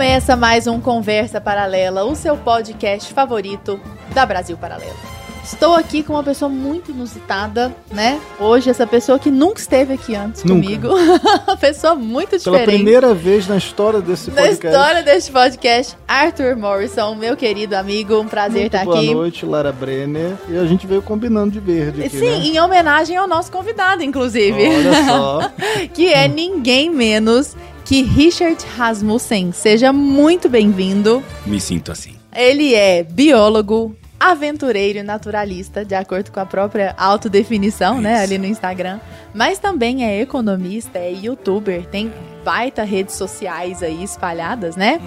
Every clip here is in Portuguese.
Começa mais um Conversa Paralela, o seu podcast favorito da Brasil Paralelo. Estou aqui com uma pessoa muito inusitada, né? Hoje, essa pessoa que nunca esteve aqui antes Nunca. comigo. uma pessoa muito Pela diferente. primeira vez na história desse Na podcast. história deste podcast, Arthur Morrison, meu querido amigo, um prazer Muito estar boa aqui. noite, Lara Brenner. E a gente veio combinando de verde aqui, Sim, né? em homenagem ao nosso convidado, inclusive. Olha só. que é ninguém menos que Richard Rasmussen. Seja muito bem-vindo. Me sinto assim. Ele é biólogo, aventureiro e naturalista, de acordo com a própria autodefinição, né, Isso. ali no Instagram. Mas também é economista, é youtuber, tem baita redes sociais aí espalhadas, né?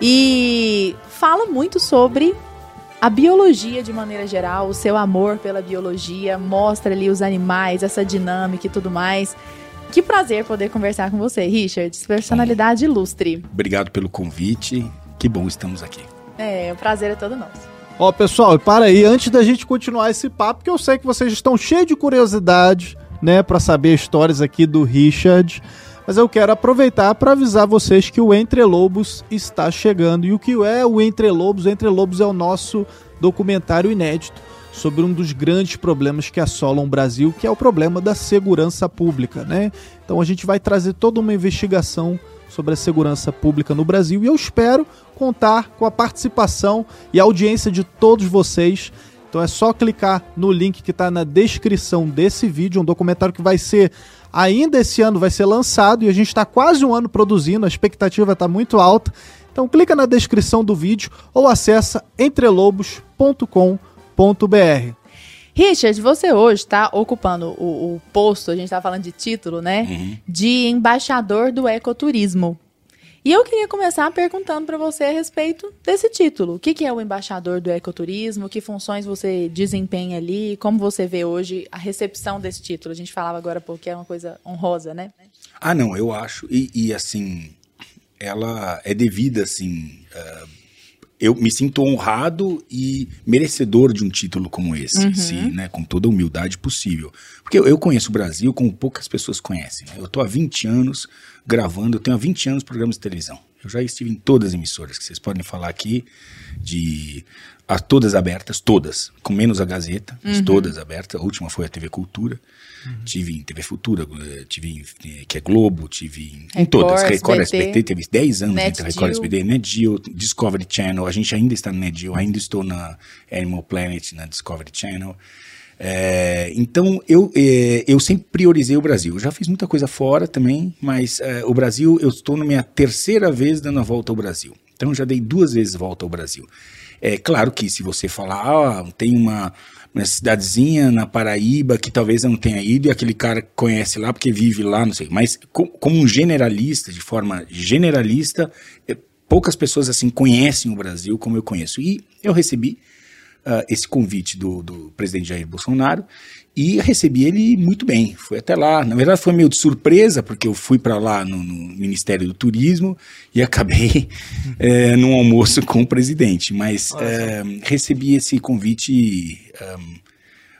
E fala muito sobre a biologia de maneira geral, o seu amor pela biologia, mostra ali os animais, essa dinâmica e tudo mais. Que prazer poder conversar com você, Richard. Personalidade ilustre. Obrigado pelo convite. Que bom estamos aqui. É, o prazer é todo nosso. Ó, pessoal, e para aí, antes da gente continuar esse papo, que eu sei que vocês estão cheios de curiosidade, né, para saber histórias aqui do Richard. Mas eu quero aproveitar para avisar vocês que o Entre Lobos está chegando. E o que é o Entre Lobos? O Entre Lobos é o nosso documentário inédito sobre um dos grandes problemas que assolam o Brasil, que é o problema da segurança pública, né? Então a gente vai trazer toda uma investigação sobre a segurança pública no Brasil e eu espero contar com a participação e a audiência de todos vocês. Então é só clicar no link que está na descrição desse vídeo, um documentário que vai ser ainda esse ano vai ser lançado e a gente está quase um ano produzindo, a expectativa está muito alta. Então clica na descrição do vídeo ou acessa entrelobos.com.br. Richard, você hoje está ocupando o, o posto, a gente está falando de título, né? Uhum. De embaixador do ecoturismo. E eu queria começar perguntando para você a respeito desse título. O que, que é o embaixador do ecoturismo? Que funções você desempenha ali? Como você vê hoje a recepção desse título? A gente falava agora porque é uma coisa honrosa, né? Ah, não, eu acho. E, e, assim, ela é devida, assim. ah, eu me sinto honrado e merecedor de um título como esse, Uhum. né? Com toda a humildade possível. Porque eu, eu conheço o Brasil como poucas pessoas conhecem. né? Eu tô há 20 anos gravando, eu tenho há 20 anos programas de televisão. Eu já estive em todas as emissoras que vocês podem falar aqui, de a todas abertas, todas, com menos a Gazeta, Uhum. todas abertas. A última foi a TV Cultura. Tive em TV Futura, eh, tive em, eh, que é Globo, tive em, em todas. Record, SBT, SBT, teve 10 anos Net entre Record, Geo. SBT, Net Geo, Discovery Channel. A gente ainda está no Net Geo, ainda estou na Animal Planet, na Discovery Channel. É, então eu, é, eu sempre priorizei o Brasil. Eu já fiz muita coisa fora também, mas é, o Brasil, eu estou na minha terceira vez dando a volta ao Brasil. Então eu já dei duas vezes volta ao Brasil. É claro que se você falar, ah, tem uma, uma cidadezinha na Paraíba que talvez não tenha ido e aquele cara conhece lá porque vive lá, não sei. Mas co- como um generalista, de forma generalista, é, poucas pessoas assim conhecem o Brasil como eu conheço. E eu recebi ah, esse convite do, do presidente Jair Bolsonaro e recebi ele muito bem. Fui até lá. Na verdade, foi meio de surpresa, porque eu fui para lá no, no Ministério do Turismo e acabei eh, num almoço com o presidente. Mas eh, recebi esse convite ah,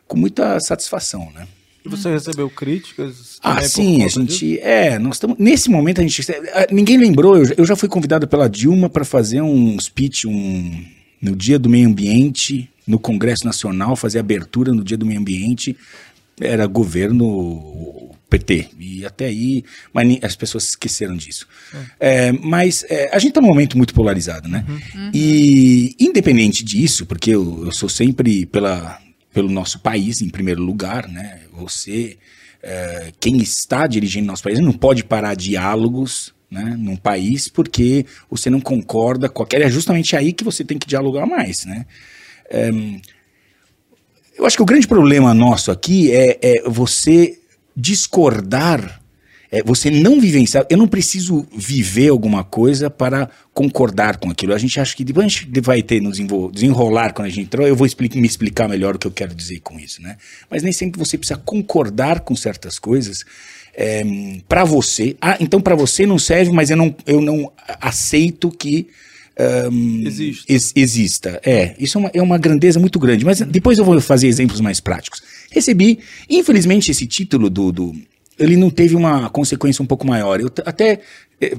com muita satisfação, né? E você recebeu críticas? Ah, sim, a conta disso? gente. É, nós estamos. Nesse momento a gente. ah, Ninguém lembrou, eu, já- eu já fui convidado pela Dilma para fazer um speech um, no Dia do Meio Ambiente, no Congresso Nacional, fazer abertura no Dia do Meio Ambiente. Era governo PT. E até aí. Mas as pessoas esqueceram disso. É, mas é, a gente está num momento muito polarizado, né? E independente disso, porque eu, eu sou sempre pela, pelo nosso país em primeiro lugar, né? Você, é, quem está dirigindo nosso país, não pode parar diálogos né, num país porque você não concorda com aquele. É justamente aí que você tem que dialogar mais, né? É, eu acho que o grande problema nosso aqui é, é você discordar, é você não vivenciar. Eu não preciso viver alguma coisa para concordar com aquilo. A gente acha que depois a gente vai ter nos desenrolar quando a gente entrou. Eu vou expli- me explicar melhor o que eu quero dizer com isso, né? Mas nem sempre você precisa concordar com certas coisas para você. Ah, então para você não serve, mas eu não, eu não aceito que Existe. ex- exista. É, isso é uma, é uma grandeza muito grande. Mas depois eu vou fazer exemplos mais práticos. Recebi, infelizmente, esse título do. do ele não teve uma consequência um pouco maior. Eu até. é,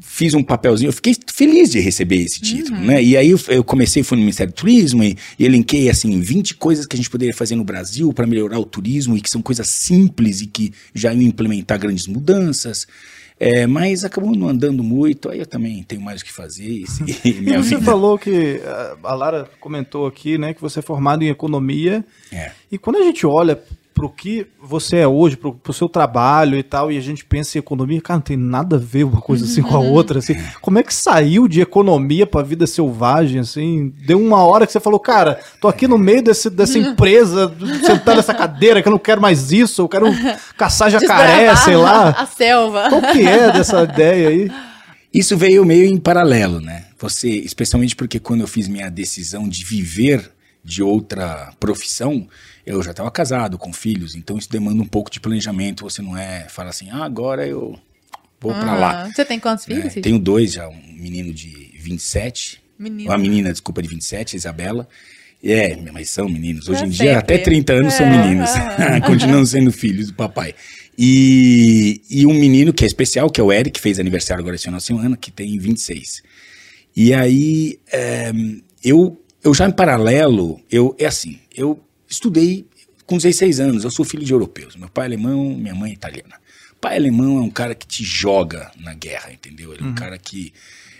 fiz um papelzinho, eu fiquei feliz de receber esse título, né? E aí eu, eu comecei, fui no Ministério do Turismo e, e elenquei, assim, 20 coisas que a gente poderia fazer no Brasil para melhorar o turismo e que são coisas simples e que já iam implementar grandes mudanças. É, mas acabou não andando muito, aí eu também tenho mais o que fazer e minha você vida. falou que a- a Lara comentou aqui, né, que você é formado em economia. É. E quando a gente olha pro que você é hoje, pro, pro seu trabalho e tal, e a gente pensa em economia, cara, não tem nada a ver uma coisa assim com a outra, assim. Como é que saiu de economia pra vida selvagem, assim? Deu uma hora que você falou, cara, tô aqui no meio desse, dessa empresa, sentado nessa cadeira, que eu não quero mais isso, eu quero caçar jacaré, Desbravar sei lá. A selva. Qual que é dessa ideia aí? Isso veio meio em paralelo, né? Você, especialmente porque quando eu fiz minha decisão de viver de outra profissão, eu já estava casado, com filhos, então isso demanda um pouco de planejamento. Você não é, fala assim, ah, agora eu vou pra lá. Você tem quantos filhos? Cid? Tenho dois já, um menino de 27, Menino. uma menina, desculpa, de 27, Isabela. É, mas são meninos. Hoje Pra em dia, sempre. até 30 anos são É, meninos. aham. Continuam sendo filhos do papai. E, e um menino que é especial, que é o Eric, que fez aniversário agora esse final de semana, que tem 26. E aí, é, eu, eu já em paralelo, eu, é assim, eu estudei com 16 anos, eu sou filho de europeus. Meu pai é alemão, minha mãe é italiana. Pai alemão é um cara que te joga na guerra, entendeu? Ele é um cara que.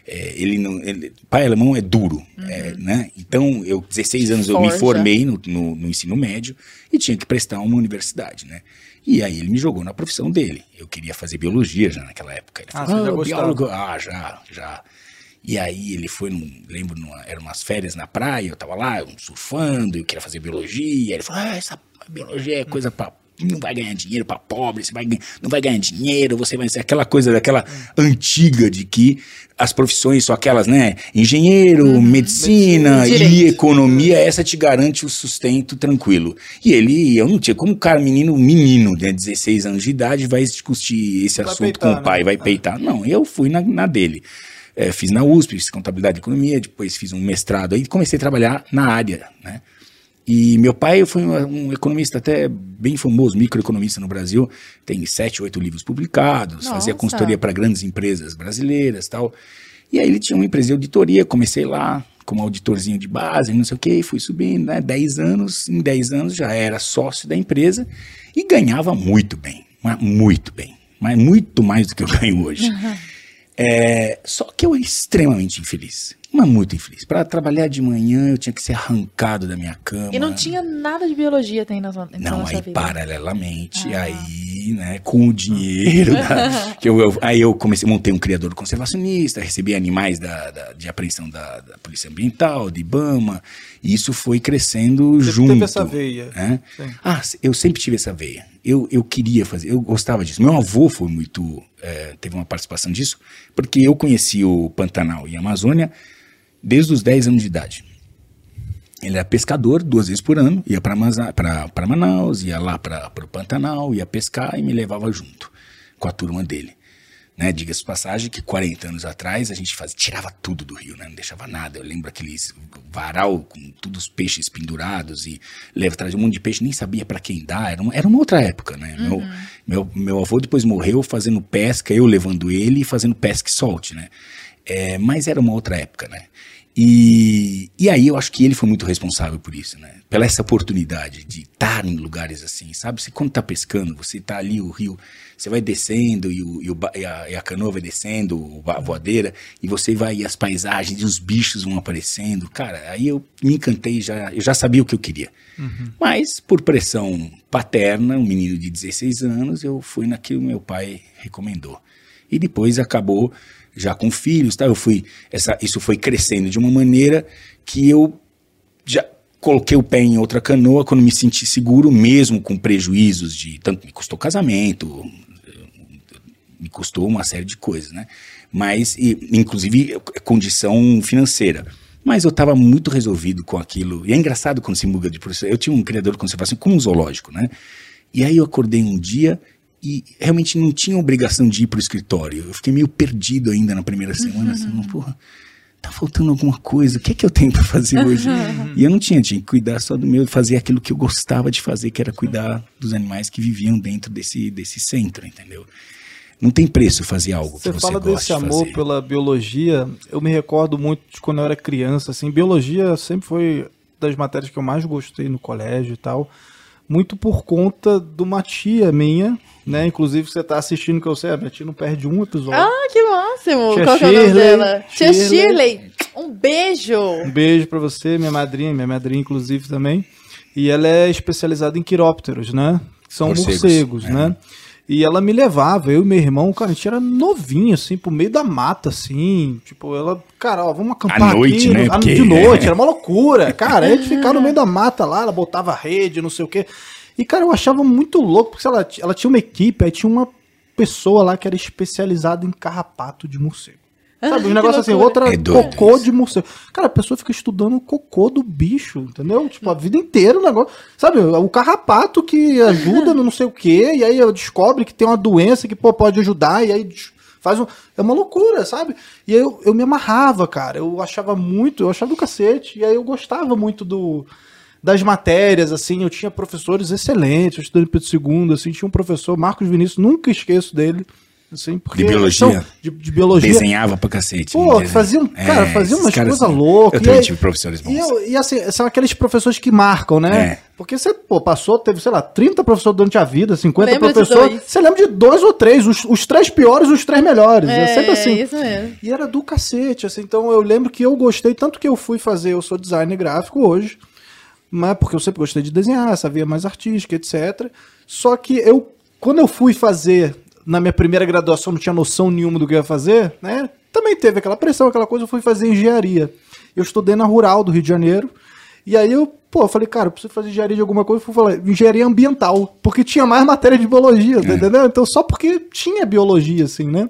é, ele não. Ele, pai alemão é duro, é, né? Então, eu, 16 anos, eu me Forja. formei no, no, no ensino médio e tinha que prestar uma universidade, né? E aí ele me jogou na profissão dele. Eu queria fazer biologia já naquela época. Ele Ah, falou, "Ah, gostava." biólogo, ah, já, já. E aí ele foi, num, lembro, numa, eram umas férias na praia, eu tava lá, eu surfando, eu queria fazer biologia. Ele falou, ah, essa biologia é coisa pra. Não vai ganhar dinheiro pra pobre, você vai, não vai ganhar dinheiro, você vai ser aquela coisa daquela antiga de que as profissões são aquelas, né? Engenheiro, medicina Direito. e economia, essa te garante o sustento tranquilo. E ele, eu não tinha, como cara, menino, menino, né, 16 anos de idade, vai discutir esse Vai assunto peitar, com o pai, né? vai peitar. Não, eu fui na, na dele. É, fiz na USP, fiz contabilidade e economia, depois fiz um mestrado aí e comecei a trabalhar na área, né? E meu pai foi um, um economista até bem famoso, microeconomista no Brasil, tem sete, oito livros publicados, fazia Nossa. consultoria para grandes empresas brasileiras tal. E aí ele tinha uma empresa de auditoria, comecei lá como auditorzinho de base, não sei o que, fui subindo, né? 10 anos, em 10 anos já era sócio da empresa e ganhava muito bem, muito bem, mas muito mais do que eu ganho hoje. É, só que eu era extremamente infeliz, mas muito infeliz. Para trabalhar de manhã eu tinha que ser arrancado da minha cama. E não tinha nada de biologia tem na sua, então, Não, sua aí vida. paralelamente, Ah. aí, né, com o dinheiro, da- que eu, eu- aí eu comecei, montei um criador conservacionista, recebi animais da, da- de apreensão da, da Polícia Ambiental, de IBAMA, e isso foi crescendo Você junto. teve essa veia. né? Ah, eu sempre tive essa veia. Eu, eu queria fazer, eu gostava disso. Meu avô foi muito, é, teve uma participação disso, porque eu conheci o Pantanal e a Amazônia desde os 10 anos de idade. Ele era pescador duas vezes por ano, ia para Manaus, ia lá para o Pantanal, ia pescar e me levava junto com a turma dele. Né, Diga-se passagem que 40 anos atrás a gente fazia, tirava tudo do rio, né, não deixava nada. Eu lembro aqueles varal com todos os peixes pendurados e leva atrás de um monte de peixe, nem sabia para quem dar. Era uma, era uma outra época, né? Meu, meu, meu avô depois morreu fazendo pesca, eu levando ele e fazendo pesca e solte, né? É, mas era uma outra época, né? E, e aí eu acho que ele foi muito responsável por isso, né? Pela essa oportunidade de estar em lugares assim, sabe? Você quando tá pescando, você tá ali, o rio, você vai descendo e, o, e, o e a, e a canoa vai descendo, a voadeira, e você vai, e as paisagens e os bichos vão aparecendo. Cara, aí eu me encantei, já, eu já sabia o que eu queria. Mas, por pressão paterna, um menino de 16 anos, eu fui naquilo que meu pai recomendou. E depois acabou já com filhos, tá? Eu fui essa isso foi crescendo de uma maneira que eu já coloquei o pé em outra canoa quando me senti seguro, mesmo com prejuízos de tanto me custou casamento, me custou uma série de coisas, né? Mas, e, inclusive, condição financeira. Mas eu estava muito resolvido com aquilo. E é engraçado quando se muda de profissão. Eu tinha um criador de conservação como um zoológico, né? E aí eu acordei um dia e realmente não tinha obrigação de ir para o escritório. Eu fiquei meio perdido ainda na primeira semana, assim, porra, tá faltando alguma coisa, o que é que eu tenho para fazer hoje? e eu não tinha, tinha que cuidar só do meu, fazer aquilo que eu gostava de fazer, que era cuidar dos animais que viviam dentro desse, desse centro, entendeu? Não tem preço fazer algo Você que você fala gosta desse de amor fazer. pela biologia. Eu me recordo muito de quando eu era criança. Assim, biologia sempre foi das matérias que eu mais gostei no colégio e tal. Muito por conta de uma tia minha, né? Inclusive você tá assistindo que eu sei, a minha tia não perde um episódio. Ah, que máximo! Tia Qual que é o nome Shirley, dela? Tia Shirley. Shirley. Um beijo! Um beijo pra você, minha madrinha, minha madrinha inclusive também. E ela é especializada em quirópteros, né? Que são Morcegos, morcegos, é. né? E ela me levava, eu e meu irmão, cara, a gente era novinho, assim, pro meio da mata, assim. Tipo, ela, cara, ó, vamos acampar À noite, aqui. né? no- De noite, era uma loucura. Cara, a gente ficava no meio da mata lá, ela botava rede, não sei o quê. E, cara, eu achava muito louco, porque lá, ela tinha uma equipe, aí tinha uma pessoa lá que era especializada em carrapato de morcego. Sabe, um negócio assim, outra É cocô isso. de morcego. Cara, a pessoa fica estudando o cocô do bicho, entendeu? Tipo, a vida inteira o negócio. Sabe, o carrapato que ajuda no não sei o quê, e aí descobre que tem uma doença que pô, pode ajudar, e aí faz um. É uma loucura, sabe? E aí eu, eu me amarrava, cara. Eu achava muito, eu achava do cacete, e aí eu gostava muito do. Das matérias, assim, eu tinha professores excelentes, eu estudei Pedro II, assim, tinha um professor, Marcos Vinícius, nunca esqueço dele, assim, porque... De biologia? são- De, de biologia. Desenhava pra cacete. Pô, né? Desenho. faziam, cara, faziam esses umas coisas loucas. Eu também E aí- tive professores bons. E, eu- e assim, são aqueles professores que marcam, né? É. Porque você, pô, passou, teve, sei lá, 30 professores durante a vida, 50 Lembra de professores. Você lembra de dois ou três, os, os três piores os três melhores. É, sempre assim. isso mesmo. E era do cacete, assim. Então eu lembro que eu gostei, tanto que eu fui fazer, eu sou designer gráfico hoje, mas porque eu sempre gostei de desenhar, essa via mais artística, etc. Só que eu, quando eu fui fazer, na minha primeira graduação, não tinha noção nenhuma do que eu ia fazer, né? Também teve aquela pressão, aquela coisa, eu fui fazer engenharia. Eu estudei na Rural do Rio de Janeiro. E aí eu, pô, falei, cara, eu preciso fazer engenharia de alguma coisa, eu fui falar engenharia ambiental, porque tinha mais matéria de biologia, tá entendeu? Então só porque tinha biologia, assim, né?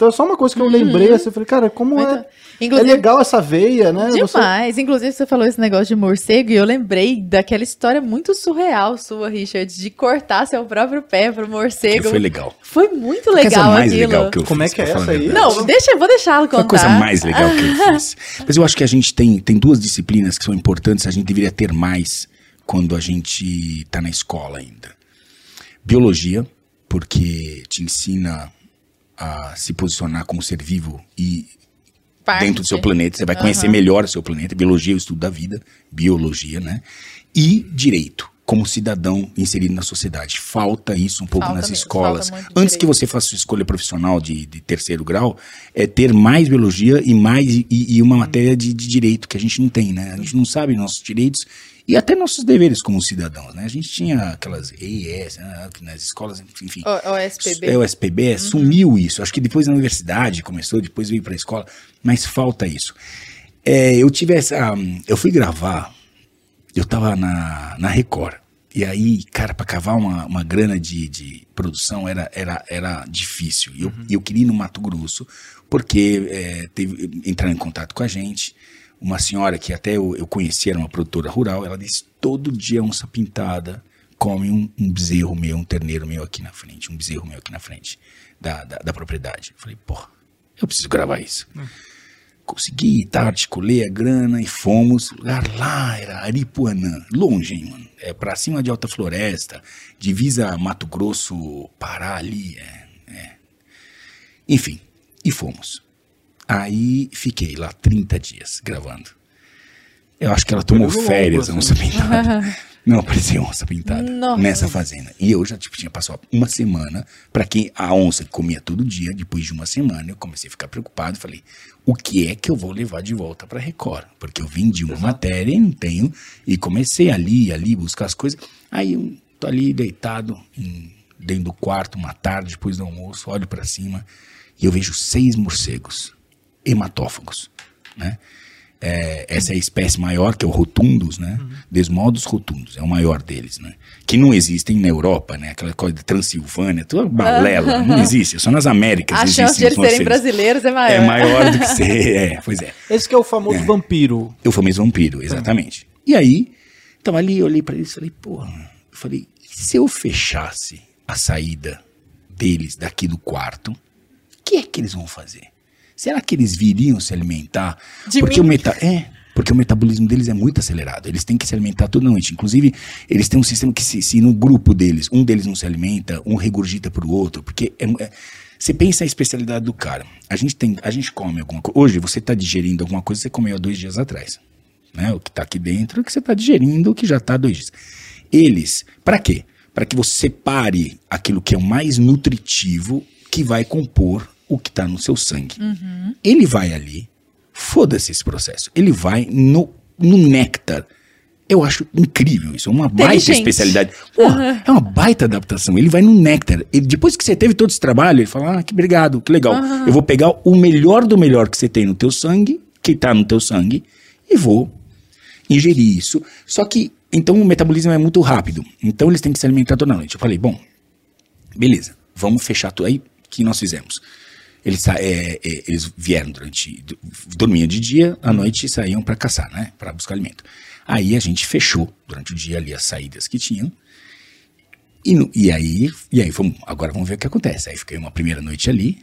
Então é só uma coisa que eu lembrei, assim, eu falei, cara, como é, Muito- Inclusive- é legal essa veia, né? Você- Demais. Inclusive, você falou esse negócio de morcego e eu lembrei daquela história muito surreal sua, Richard, de cortar seu próprio pé pro morcego. Que foi legal. Foi muito Foi a coisa legal mais aquilo. legal que eu Como fiz. é que é essa aí? verdade. Não, deixa, vou deixá-lo Foi a contar. coisa mais legal que eu fiz. Mas eu acho que a gente tem, tem duas disciplinas que são importantes, a gente deveria ter mais quando a gente está na escola ainda. Biologia, porque te ensina a se posicionar como ser vivo e Parte. dentro do seu planeta, você vai conhecer melhor o seu planeta. Biologia é o estudo da vida, biologia, né? E direito, como cidadão inserido na sociedade. Falta isso um pouco Falta nas mesmo, escolas. Antes que direito. você faça sua escolha profissional de, de terceiro grau, é ter mais biologia e mais e, e uma matéria de, de direito que a gente não tem, né? A gente não sabe nossos direitos e até nossos deveres como cidadãos, né? A gente tinha aquelas EIS, né? nas escolas, enfim. O, o SPB. É, o SPB, sumiu isso. Acho que depois na universidade começou, depois veio pra escola, mas falta isso. É, eu tive essa. Eu fui gravar, eu tava na, na Record. E aí, cara, pra cavar uma, uma grana de, de produção era, era, era difícil. E eu, e eu queria ir no Mato Grosso, porque é, teve, entraram em contato com a gente. Uma senhora que até eu, eu conhecia, era uma produtora rural, ela disse: todo dia onça pintada come um, um bezerro meu, um terneiro meu aqui na frente, um bezerro meu aqui na frente da, da, da propriedade. Eu falei, porra, eu preciso gravar isso. Consegui, tá, articulei a grana e fomos. Lugar lá era Aripuanã, longe, hein, mano. É pra cima de Alta Floresta, divisa Mato Grosso, Pará ali, é, é. Enfim, e fomos. Aí fiquei lá 30 dias gravando. Eu acho que ela tomou férias, a longo, onça pintada. Não, apareceu onça pintada Nossa. nessa fazenda. E eu já tipo, tinha passado uma semana, pra quem a onça comia todo dia, depois de uma semana eu comecei a ficar preocupado, falei, o que é que eu vou levar de volta pra Record? Porque eu vendi uma matéria e não tenho, e comecei ali ali buscar as coisas. Aí eu tô ali deitado em- dentro do quarto, uma tarde depois do almoço, olho pra cima e eu vejo seis morcegos hematófagos, né? É, essa é a espécie maior, que é o rotundus, né? Desmodos rotundos, é o maior deles, né? Que não existem na Europa, né? Aquela coisa de Transilvânia, toda balela, não existe, é só nas Américas A existem chance de os eles serem brasileiros é maior. É maior do que ser, é, pois é. Esse que é o famoso vampiro. Eu fui mesmo vampiro, exatamente. E aí, tava ali, eu olhei pra eles e falei, porra, eu falei, e se eu fechasse a saída deles daqui do quarto, o que é que eles vão fazer? Será que eles viriam se alimentar? De porque mim? o meta é, porque o metabolismo deles é muito acelerado. Eles têm que se alimentar toda noite. Inclusive, eles têm um sistema que se, se no grupo deles, um deles não se alimenta, um regurgita pro outro, porque é- é- Você pensa a especialidade do cara. A gente tem, a gente come alguma coisa. Hoje você está digerindo alguma coisa que você comeu há dois dias atrás. Né? O que está aqui dentro, o que você está digerindo, o que já está há dois dias. Eles, para quê? Para que você separe aquilo que é o mais nutritivo que vai compor o que está no seu sangue. Ele vai ali, foda-se esse processo. Ele vai no, no néctar. Eu acho incrível isso, é uma baita especialidade. Porra, é uma baita adaptação. Ele vai no néctar. Ele, depois que você teve todo esse trabalho, ele fala: Ah, que obrigado, que legal. Eu vou pegar o melhor do melhor que você tem no teu sangue, que está no teu sangue, e vou ingerir isso. Só que, então, o metabolismo é muito rápido. Então, eles têm que se alimentar toda noite. Eu falei: Bom, beleza, vamos fechar tudo aí. Que nós fizemos? Eles, é, é, eles vieram durante. dormiam de dia, à noite saíam para caçar, né? Para buscar alimento. Aí a gente fechou durante o dia ali as saídas que tinham. E, e aí, e aí vamos, agora vamos ver o que acontece. Aí fiquei uma primeira noite ali,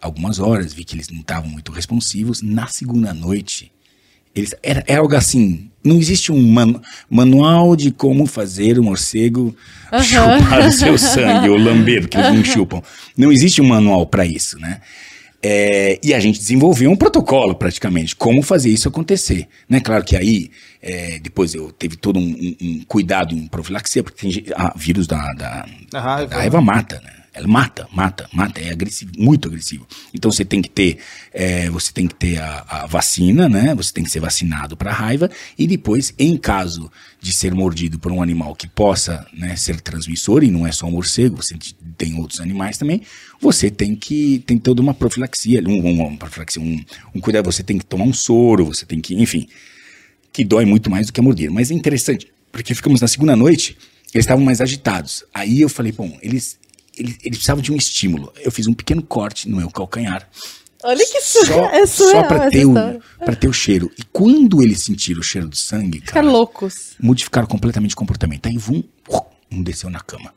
algumas horas, vi que eles não estavam muito responsivos. Na segunda noite, eles, era, era algo assim. Não existe um manu- manual de como fazer o morcego chupar o seu sangue ou lamber, porque eles não chupam. Não existe um manual para isso, né? É, e a gente desenvolveu um protocolo praticamente, como fazer isso acontecer. Né? Claro que aí, é, depois eu teve todo um, um- um cuidado em profilaxia, porque tem ah, vírus da, da, A raiva. a raiva mata, né? Ela mata, mata, mata, é agressivo, muito agressivo. Então você tem que ter, é, você tem que ter a, a vacina, né? Você tem que ser vacinado para raiva e depois, em caso de ser mordido por um animal que possa né, ser transmissor e não é só um morcego, você tem outros animais também, você tem que tem toda uma profilaxia, um, um, uma profilaxia, um, um cuidado. Você tem que tomar um soro, você tem que, enfim, que dói muito mais do que a mordida. Mas é interessante, porque ficamos na segunda noite, eles estavam mais agitados. Aí eu falei, bom, eles, eles, eles precisavam de um estímulo. Eu fiz um pequeno corte no meu calcanhar. Olha que su Só, é só surreal pra, ter o, pra ter o cheiro. E quando eles sentiram o cheiro do sangue, cara, loucos. modificaram completamente o comportamento. Aí vum, um desceu na cama.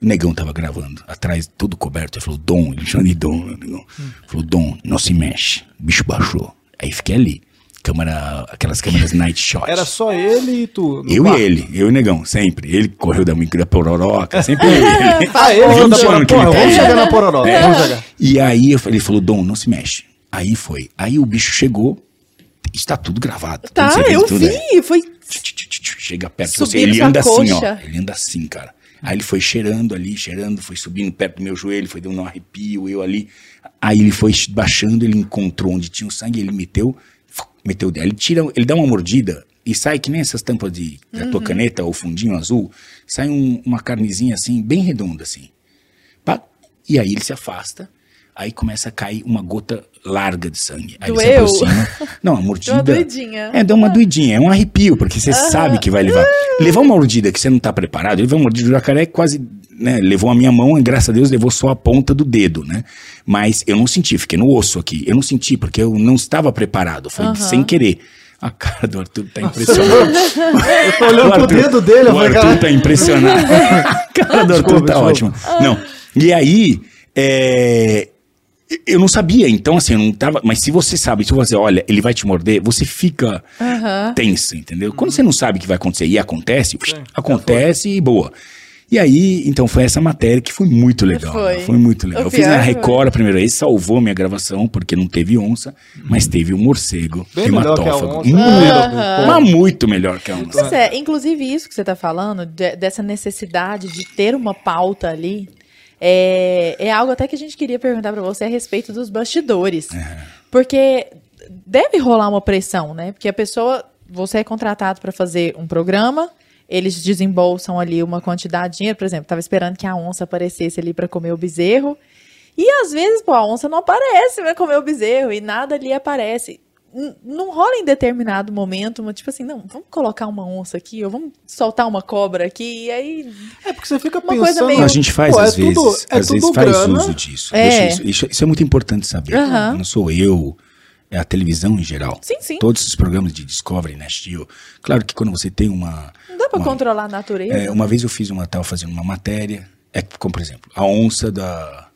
O negão tava gravando, atrás, todo coberto. Ele falou, Dom, ele chama de Dom, né, negão. Falou, Dom, não se mexe. O bicho baixou. Aí fiquei ali. Câmera, aquelas câmeras night shot. Era só ele e tu. Eu quarto. e ele, eu e o negão, sempre. Ele correu da da pororoca, sempre ele. Ah, ele 20 da pororoca. que ele Porra, tá vamos chegar na pororoca. É. Vamos chegar. E aí eu falei- ele falou, Dom, não se mexe. Aí foi. Aí o bicho chegou, está tudo gravado. Tá, eu tudo vi. Foi. Tchu, tchu, Chega perto você, ele anda assim, ó. coxa. Ele anda assim, cara. Aí ele foi cheirando ali, cheirando, foi subindo perto do meu joelho, foi dando um arrepio, eu ali. Aí ele foi baixando, ele encontrou onde tinha o sangue, ele meteu, meteu o dedo. Ele tira, ele dá uma mordida e sai que nem essas tampas de da Uhum. tua caneta ou fundinho azul, sai um- uma carnezinha assim, bem redonda assim. Pá, e aí ele se afasta, aí começa a cair uma gota larga de sangue. Aí ele se Doeu? aproxima. Não, a mordida. Deu uma doidinha. É, dá uma doidinha, é um arrepio, porque você sabe que vai levar. Levar uma mordida que você não tá preparado, levar uma mordida do jacaré quase, né, levou a minha mão e graças a Deus levou só a ponta do dedo, né? Mas eu não senti, fiquei no osso aqui. Eu não senti, porque eu não estava preparado, foi sem querer. A cara do Arthur tá impressionante. Eu tô olhando O pro Arthur- dedo dele, eu O Arthur cara. tá impressionado. A cara do Arthur Desculpa, tá ótima. Não. E aí, é, eu não sabia, então assim, eu não tava. Mas se você sabe, se você olha, ele vai te morder, você fica tenso, entendeu? Quando você não sabe o que vai acontecer e acontece, acontece e boa. E aí, então foi essa matéria que foi muito legal. Foi. né? Foi muito legal. O Eu fiz na. Record a primeira vez, salvou minha gravação, porque não teve onça, mas teve um morcego Bem hematófago. Muito, mas muito melhor que a onça. Pois é, inclusive isso que você está falando, de- dessa necessidade de ter uma pauta ali, é, é algo até que a gente queria perguntar para você a respeito dos bastidores. Porque deve rolar uma pressão, né? Porque a pessoa, você é contratado para fazer um programa, eles desembolsam ali uma quantidade de dinheiro, por exemplo, estava esperando que a onça aparecesse ali para comer o bezerro. E às vezes, pô, a onça não aparece para comer o bezerro e nada ali aparece. Não rola em determinado momento, uma, tipo assim, não, vamos colocar uma onça aqui, ou vamos soltar uma cobra aqui, e aí. É porque você fica Uma coisa pensando. meio- A gente faz Pô, é às vezes, tudo- é às vezes tudo faz grana. uso disso. É. Isso, isso- isso é muito importante saber. Não sou eu, é a televisão em geral. Sim, sim. Todos os programas de Discovery, Nash Geo. Claro que quando você tem uma... Uma- controlar a natureza. é, uma vez eu fiz uma, tava fazendo uma matéria, é como por exemplo, a onça da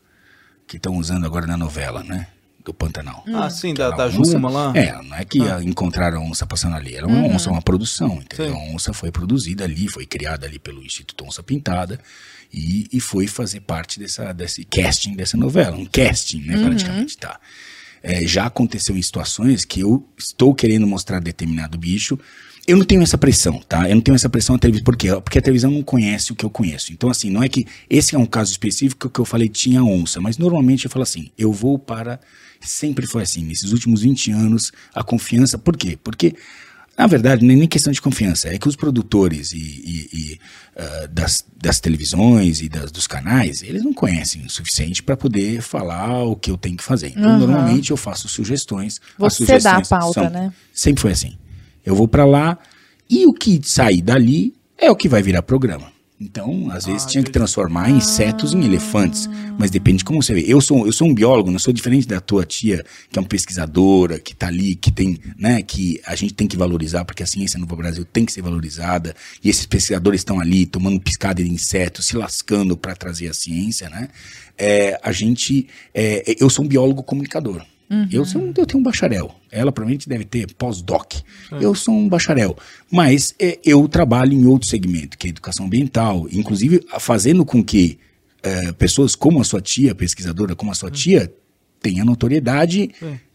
que estão usando agora na novela, né? do Pantanal. Ah, sim, da, da onça- Juma lá. É, não é que Ah. encontraram a onça passando ali, era uma onça, uma produção, entendeu? Sim. A onça foi produzida ali, foi criada ali pelo Instituto Onça Pintada e, e foi fazer parte dessa, desse casting dessa novela, um casting, né, praticamente, tá? É, já aconteceu em situações que eu estou querendo mostrar determinado bicho, eu não tenho essa pressão, tá? Eu não tenho essa pressão na televisão. Por quê? Porque a televisão não conhece o que eu conheço. Então, assim, não é que esse é um caso específico que eu falei tinha onça, mas normalmente eu falo assim, eu vou para. Sempre foi assim, nesses últimos 20 anos, a confiança. Por quê? Porque, na verdade, não é nem questão de confiança, é que os produtores e, e- e, ah, das, das televisões e das, dos canais, eles não conhecem o suficiente para poder falar o que eu tenho que fazer. Então, Aham. normalmente eu faço sugestões. Você dá a sugestões pauta, são- né? Sempre foi assim. Eu vou pra lá e o que sair dali é o que vai virar programa. Então, às vezes, tinha que transformar insetos em elefantes. Mas depende de como você vê. Eu sou, eu sou um biólogo, não sou diferente da tua tia, que é uma pesquisadora, que tá ali, que tem, né, que a gente tem que valorizar, porque a ciência no Brasil tem que ser valorizada. E esses pesquisadores estão ali, tomando piscada de insetos, se lascando para trazer a ciência, né? É, a gente. é, eu sou um biólogo comunicador. Eu, sou eu tenho um bacharel. Ela provavelmente deve ter pós-doc. Eu sou um bacharel. Mas é, eu trabalho em outro segmento, que é educação ambiental. Inclusive, a- fazendo com que é, pessoas como a sua tia, pesquisadora como a sua tia, tenha notoriedade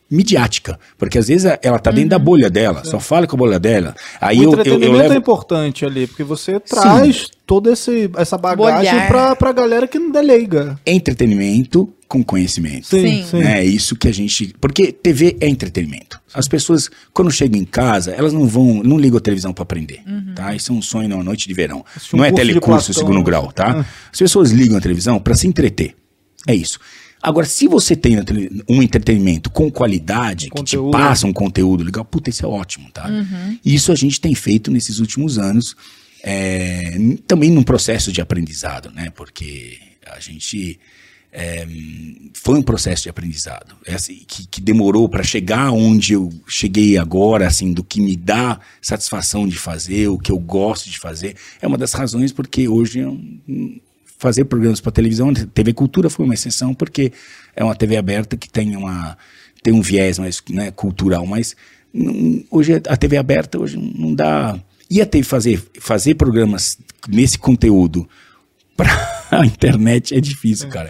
midiática. Porque às vezes a- ela tá dentro da bolha dela, só fala com a bolha dela. Aí o eu, eu, entretenimento eu levo. é importante ali, porque você traz toda esse, essa bagagem pra, pra galera que não é leiga. entretenimento com conhecimento. Sim. É isso que a gente. Porque TV é entretenimento. As pessoas, quando chegam em casa, elas não vão, não ligam a televisão para aprender. Tá? Isso é um sonho na noite de verão. Um não é telecurso segundo grau, tá? As pessoas ligam a televisão para se entreter. É isso. Agora, se você tem um entretenimento com qualidade, que te passa um conteúdo legal, puta, isso é ótimo, tá? E Isso a gente tem feito nesses últimos anos, é, também num processo de aprendizado, né? Porque a gente é, foi um processo de aprendizado é assim, que, que demorou para chegar onde eu cheguei agora, assim, do que me dá satisfação de fazer, o que eu gosto de fazer. É uma das razões porque hoje eu, hum, fazer programas para televisão, TV Cultura foi uma exceção porque é uma TV aberta que tem uma tem um viés mais né, cultural, mas não- hoje a TV aberta hoje não dá ia ter fazer fazer programas nesse conteúdo para a internet é difícil, cara.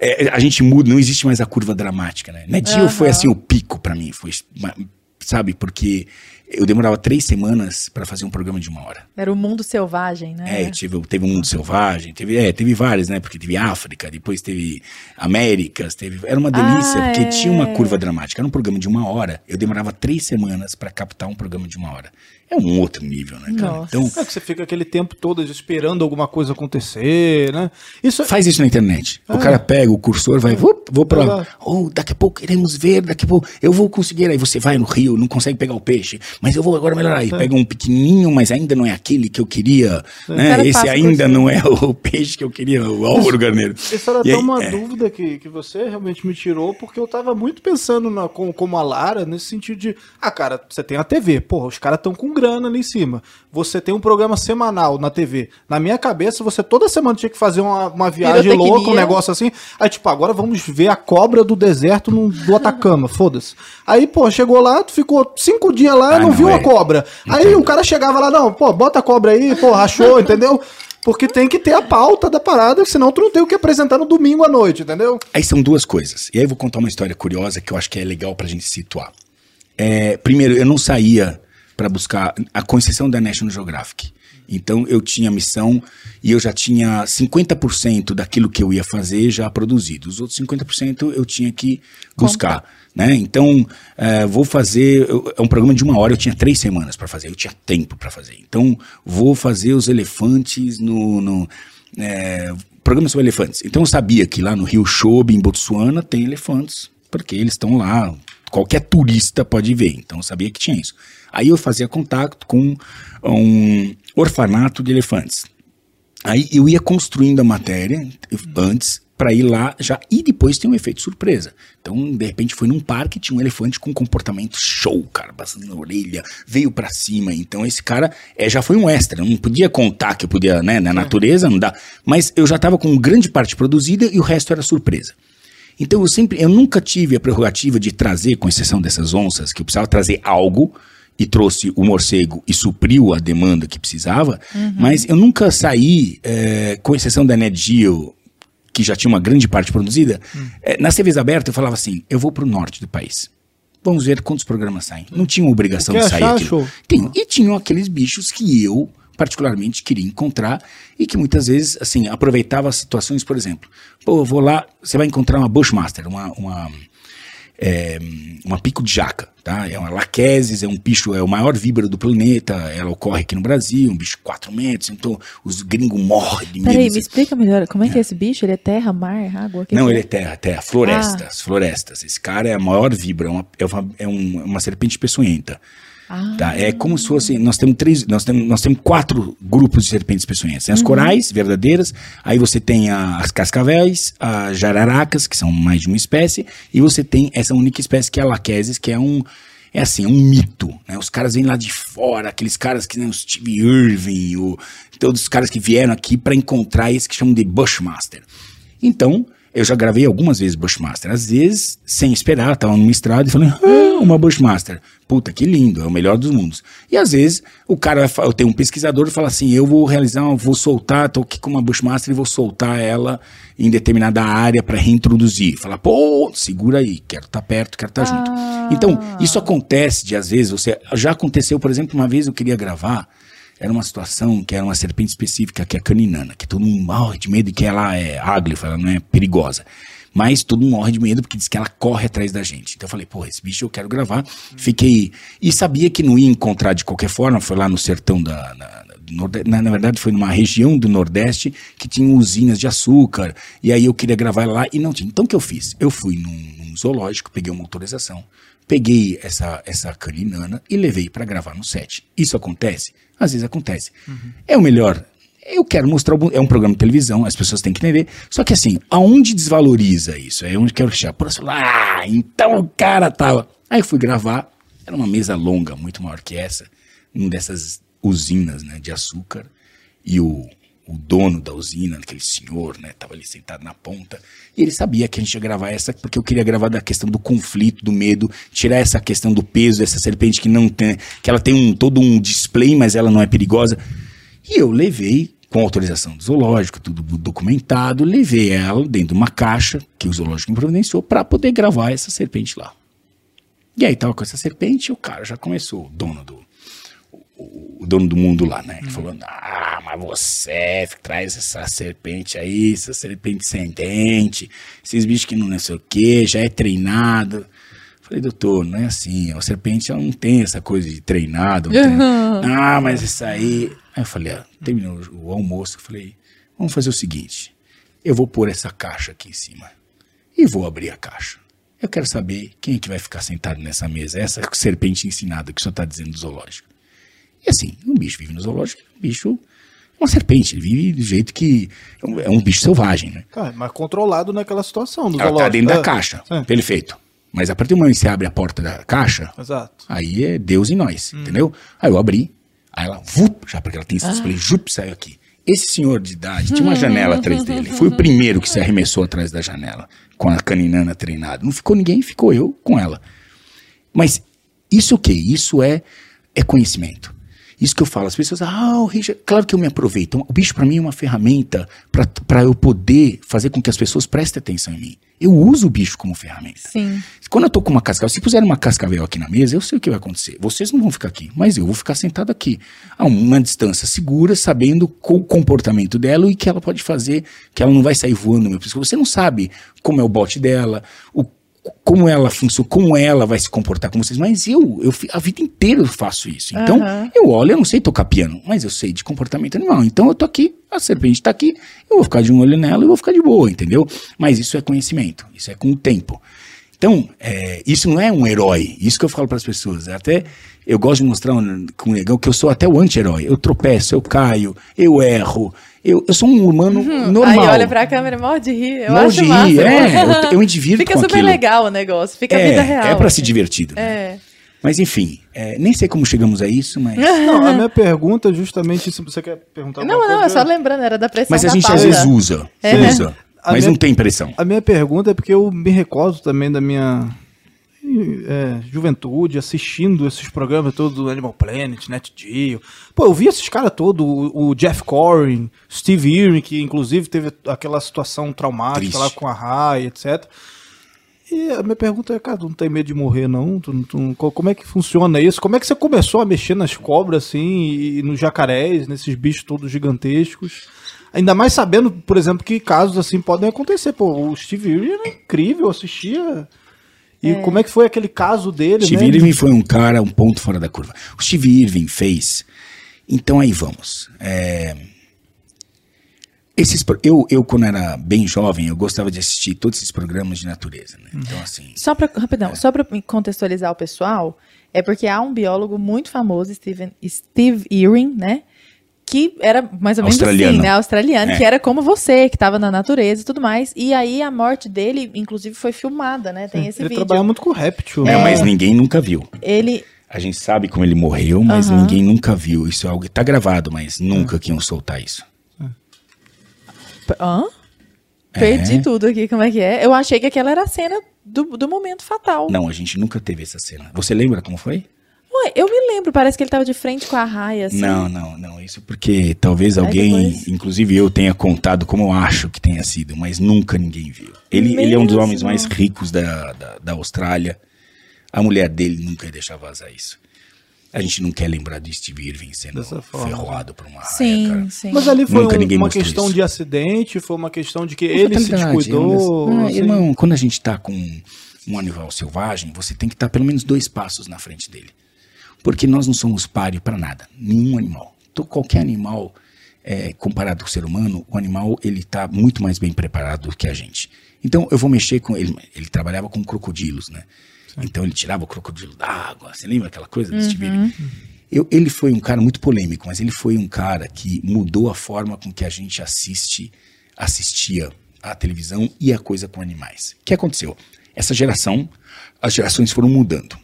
É, a gente muda, não existe mais a curva dramática, né? Netinho Aham. foi assim o pico para mim, foi sabe porque eu demorava três semanas para fazer um programa de uma hora. Era o mundo selvagem, né? É, tive, teve um mundo selvagem, teve, é, teve vários, né? Porque teve África, depois teve Américas, teve. Era uma delícia, Ah, porque é. tinha uma curva dramática. Era um programa de uma hora. Eu demorava três semanas para captar um programa de uma hora. É um outro nível, né, cara? Nossa. Então, É que você fica aquele tempo todo esperando alguma coisa acontecer, né? Isso faz isso na internet. Ah. O cara pega o cursor, vai, vou, vou pra lá. Oh, daqui a pouco queremos ver, daqui a pouco eu vou conseguir. Aí você vai no rio, não consegue pegar o peixe, mas eu vou agora melhorar. Aí pega um pequenininho, mas ainda não é aquele que eu queria. O Né? Esse ainda não é o peixe que eu queria, o Álvaro Garneiro. Isso era E até aí, uma é. dúvida que, que você realmente me tirou, porque eu tava muito pensando na, como, como a Lara, nesse sentido de, ah, cara, você tem a TV, porra, os caras estão com grana ali em cima. Você tem um programa semanal na TV. Na minha cabeça, você toda semana tinha que fazer uma, uma viagem louca, um negócio assim. Aí, tipo, agora vamos ver a cobra do deserto no, do Atacama, foda-se. Aí, pô, chegou lá, tu ficou cinco dias lá e Ah, não, não, viu a é. cobra. Aí o cara chegava lá, não, pô, bota a cobra aí, pô, rachou, entendeu? Porque tem que ter a pauta da parada, senão tu não tem o que apresentar no domingo à noite, entendeu? Aí são duas coisas. E aí eu vou contar uma história curiosa que eu acho que é legal pra gente situar. É, primeiro, eu não saía pra buscar, a com exceção da National Geographic. Então eu tinha missão e eu já tinha 50% daquilo que eu ia fazer já produzido. Os outros 50% eu tinha que buscar. Né? Então, é, vou fazer. É um programa de uma hora, eu tinha três semanas para fazer, eu tinha tempo para fazer. Então, vou fazer os elefantes no. no é, programa sobre elefantes. Então, eu sabia que lá no Rio Chobe, em Botsuana, tem elefantes, porque eles estão lá. Qualquer turista pode ver. Então, eu sabia que tinha isso. Aí, eu fazia contato com um orfanato de elefantes. Aí eu ia construindo a matéria antes para ir lá já e depois tem um efeito surpresa. Então, de repente foi num parque tinha um elefante com um comportamento show, cara, passando na orelha, veio para cima. Então esse cara é, já foi um extra, não podia contar que eu podia, né, na natureza não dá, mas eu já tava com grande parte produzida e o resto era surpresa. Então eu sempre, eu nunca tive a prerrogativa de trazer, com exceção dessas onças, que eu precisava trazer algo e trouxe o morcego e supriu a demanda que precisava, mas eu nunca saí, eh, com exceção da Net Geo, que já tinha uma grande parte produzida, eh, nas TVs abertas eu falava assim, eu vou para o norte do país. Vamos ver quantos programas saem. Não tinha obrigação de sair achar, aquilo. Tem- e tinham aqueles bichos que eu particularmente queria encontrar e que muitas vezes, assim, aproveitava as situações, por exemplo, pô, eu vou lá, você vai encontrar uma Bushmaster, uma, uma, é, uma pico de jaca, tá? É uma laquesis, é um bicho, é o maior víbaro do planeta, ela ocorre aqui no Brasil, um bicho de 4 metros, então os gringos morrem de medo. Peraí, me explica melhor. Como é que é esse bicho? Ele é terra, mar, água? Não, que ele é terra, terra, florestas, Ah. florestas. Esse cara é a maior vibra, é uma, é uma, é um- uma serpente peçonhenta. Ah. Tá? É como se fosse. Nós temos três. Nós temos, nós temos quatro grupos de serpentes peçonhentas. Tem as corais, verdadeiras, aí você tem as cascavéis, as jararacas, que são mais de uma espécie, e você tem essa única espécie que é a laquesis, que é um. É assim, é um mito. Né? Os caras vêm lá de fora, aqueles caras que nem o Steve Irving, o, todos os caras que vieram aqui para encontrar esse que chamam de Bushmaster. Então, eu já gravei algumas vezes Bushmaster. Às vezes, sem esperar, tava numa estrada e falei, ah, uma Bushmaster. Puta, que lindo, é o melhor dos mundos. E às vezes, o cara, eu tenho um pesquisador que fala assim, eu vou realizar, uma- vou soltar, tô aqui com uma Bushmaster e vou soltar ela em determinada área para reintroduzir. Fala, pô, segura aí, quero estar perto, quero estar junto. Então, isso acontece de às vezes, você, já aconteceu, por exemplo, uma vez eu queria gravar, era uma situação que era uma serpente específica, que é a caninana, que todo mundo morre de medo e que ela é áglifa, ela não é perigosa. Mas todo mundo morre de medo porque diz que ela corre atrás da gente. Então eu falei, pô, esse bicho eu quero gravar. Fiquei. E sabia que não ia encontrar de qualquer forma, foi lá no sertão da. na- do Norde- na, na verdade, foi numa região do Nordeste que tinha usinas de açúcar. E aí eu queria gravar lá e não tinha. Então o que eu fiz? Eu fui num, num zoológico, peguei uma autorização, peguei essa, essa caninana e levei para gravar no set. Isso acontece? Às vezes acontece. É o melhor. Eu quero mostrar, é um programa de televisão, as pessoas têm que entender. Só que assim, aonde desvaloriza isso? É onde quero chegar. Por exemplo, ah, então o cara tava. Aí eu fui gravar, era uma mesa longa, muito maior que essa, numa dessas usinas né, de açúcar. E o, o dono da usina, aquele senhor, né, tava ali sentado na ponta. E ele sabia que a gente ia gravar essa, porque eu queria gravar da questão do conflito, do medo, tirar essa questão do peso dessa serpente que não tem, que ela tem um, todo um display, mas ela não é perigosa. E eu levei, com autorização do zoológico, tudo documentado, levei ela dentro de uma caixa que o zoológico me providenciou para poder gravar essa serpente lá. E aí tava com essa serpente e o cara já começou, o dono do, o, dono do mundo lá, né? Ele falou, ah, mas você traz essa serpente aí, essa serpente sem dente, esses bichos que não, não sei o que, já é treinado. Falei, doutor, não é assim, a serpente ela não tem essa coisa de treinado. não tem- ah, mas isso aí... Aí eu falei, ah, terminou o o almoço, eu falei, vamos fazer o seguinte, eu vou pôr essa caixa aqui em cima e vou abrir a caixa. Eu quero saber quem é que vai ficar sentado nessa mesa, essa serpente ensinada que o senhor está dizendo do zoológico. E assim, um bicho vive no zoológico, um bicho é uma serpente, ele vive do jeito que é um, é um bicho selvagem, né? Tá, mas controlado naquela situação do Ela tá dentro da É. caixa, É. perfeito. Mas a partir do momento que você abre a porta da caixa, Exato. aí é Deus em nós, Hum. entendeu? Aí eu abri, aí ela, vup, já porque ela tem Ah. esse display, jup, saiu aqui. Esse senhor de idade tinha uma janela atrás dele. Foi o primeiro que se arremessou atrás da janela, com a caninana treinada. Não ficou ninguém, ficou eu com ela. Mas isso o quê? Isso é, é conhecimento. Isso que eu falo, as pessoas, ah, o Richard, claro que eu me aproveito. Então, O bicho para mim é uma ferramenta para eu poder fazer com que as pessoas prestem atenção em mim. Eu uso o bicho como ferramenta. Sim. Quando eu tô com uma cascavel, se puser uma cascavel aqui na mesa, eu sei o que vai acontecer. Vocês não vão ficar aqui, mas eu vou ficar sentado aqui, a uma distância segura, sabendo o comportamento dela e que ela pode fazer, que ela não vai sair voando no meu pescoço. Você não sabe como é o bote dela, o, como ela funciona, como ela vai se comportar com vocês, mas eu, eu a vida inteira eu faço isso. Então, Aham. eu olho, eu não sei tocar piano, mas eu sei de comportamento animal. Então eu tô aqui, a serpente tá aqui, eu vou ficar de um olho nela e vou ficar de boa, entendeu? Mas isso é conhecimento, isso é com o tempo. Então, é, isso não é um herói, isso que eu falo para as pessoas. Até eu gosto de mostrar um- com o negão que eu sou até o anti-herói. Eu tropeço, eu caio, eu erro. Eu, eu sou um humano normal. Aí olha pra câmera e morre de rir. Eu Morre acho de rir, massa. é, eu- eu me divirto Fica com super aquilo. legal o negócio. Fica a é, vida real. é para se assim. divertir. né? É. Mas enfim, é, nem sei como chegamos a isso, mas. Não, a minha pergunta é justamente se você quer perguntar Não, alguma não, é coisa. só lembrando, era da pressão Mas a gente às vezes usa. É. Usa. A Mas minha- não tem pressão. A minha pergunta é porque eu me recordo também da minha é, juventude assistindo esses programas todos do Animal Planet, Net Geo. Pô, eu vi esses caras todos, o, o Jeff Corrin, Steve Irwin, que inclusive teve aquela situação traumática Triste. lá com a Rai, etc. E a minha pergunta é, cara, tu não tem medo de morrer, não? Tu, tu- co- como é que funciona isso? Como é que você começou a mexer nas cobras, assim, e nos jacarés, nesses bichos todos gigantescos? Ainda mais sabendo, por exemplo, que casos assim podem acontecer. Pô, o Steve Irwin era incrível, eu assistia. E como é que foi aquele caso dele, Steve né? Irving foi um cara, um ponto fora da curva. O Steve Irving fez. Então aí vamos. É, esses, eu, eu, quando era bem jovem, eu gostava de assistir todos esses programas de natureza. Né? Então, assim. Só para É. rapidão, só para contextualizar o pessoal, é porque há um biólogo muito famoso, Steven, Steve Irwin, né? Que era mais ou menos Australiano. assim, né? Australiano, É. que era como você, que estava na natureza e tudo mais. E aí a morte dele, inclusive, foi filmada, né? Tem esse Ele vídeo. trabalha muito com réptil. É, né? mas ninguém nunca viu. Ele. A gente sabe como ele morreu, mas ninguém nunca viu. Isso é algo que tá gravado, mas nunca que iam soltar isso. Hã? É. Perdi tudo aqui, como é que é? Eu achei que aquela era a cena do, do momento fatal. Não, a gente nunca teve essa cena. Você lembra como foi? Ué, eu me lembro, parece que ele tava de frente com a raia, assim. Não, não, não. Isso porque talvez Aí alguém, depois- inclusive eu, tenha contado como eu acho que tenha sido, mas nunca ninguém viu. Ele, ele é um dos homens mais ricos da, da, da Austrália. A mulher dele nunca ia deixar vazar isso. A gente não quer lembrar de Steve Irving sendo ferroado por uma raia, Sim, cara. sim. Mas ali foi Nunca um- uma questão isso. de acidente, foi uma questão de que Uma ele se fatalidade, descuidou. Ah, assim. irmão, quando a gente tá com um animal selvagem, você tem que estar pelo menos dois passos na frente dele. Porque nós não somos páreo para nada, nenhum animal. Então, qualquer animal, é, comparado com o ser humano, o animal ele está muito mais bem preparado do que a gente. Então, eu vou mexer com ele. Ele trabalhava com crocodilos, né? Então, ele tirava o crocodilo da água. Você lembra aquela coisa desse tipo? Eu, ele foi um cara muito polêmico, mas ele foi um cara que mudou a forma com que a gente assiste, assistia à televisão e a coisa com animais. O que aconteceu? Essa geração, as gerações foram mudando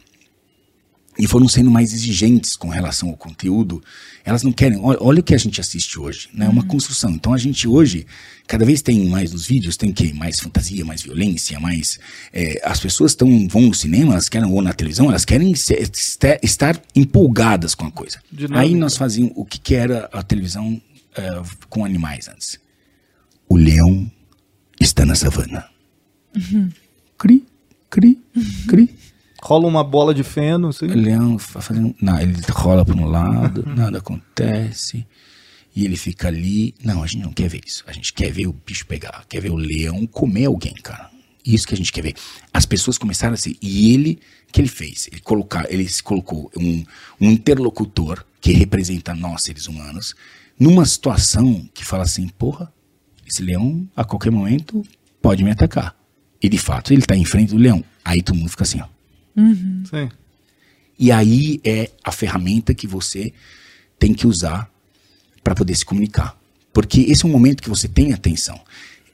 e foram sendo mais exigentes com relação ao conteúdo. Elas não querem. Olha, olha o que a gente assiste hoje, né? É uma construção. Então a gente hoje, cada vez tem mais nos vídeos, tem que mais fantasia, mais violência, mais. é, as pessoas estão vão no cinema, elas querem ou na televisão, elas querem se- este- estar empolgadas com a coisa. Dinâmica. Aí nós fazíamos o que, que era a televisão é, com animais antes. O leão está na savana. Cri, cri, cri. Rola uma bola de feno, assim. Leão fa- fazendo. Não, ele rola para um lado, nada acontece. E ele fica ali. Não, a gente não quer ver isso. A gente quer ver o bicho pegar. Quer ver o leão comer alguém, cara. Isso que a gente quer ver. As pessoas começaram assim. E ele, que ele fez? Ele, colocar, ele se colocou um, um interlocutor que representa nós, seres humanos, numa situação que fala assim: porra, esse leão a qualquer momento pode me atacar. E de fato, ele tá em frente do leão. Aí todo mundo fica assim, ó. Sim. E aí é a ferramenta que você tem que usar para poder se comunicar. Porque esse é um momento que você tem atenção.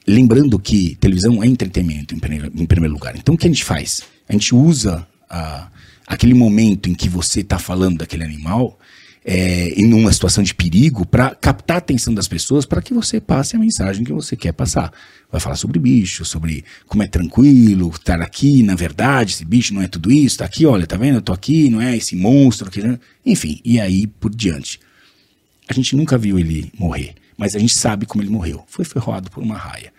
Lembrando que televisão é entretenimento em primeiro, em primeiro lugar. Então o que a gente faz? A gente usa ah, aquele momento em que você está falando daquele animal é, em uma situação de perigo para captar a atenção das pessoas para que você passe a mensagem que você quer passar. Vai falar sobre bicho, sobre como é tranquilo estar aqui, na verdade, esse bicho não é tudo isso, tá aqui, olha, tá vendo? Eu tô aqui, não é esse monstro, que... enfim, e aí por diante. A gente nunca viu ele morrer, mas a gente sabe como ele morreu. Foi ferroado por uma raia.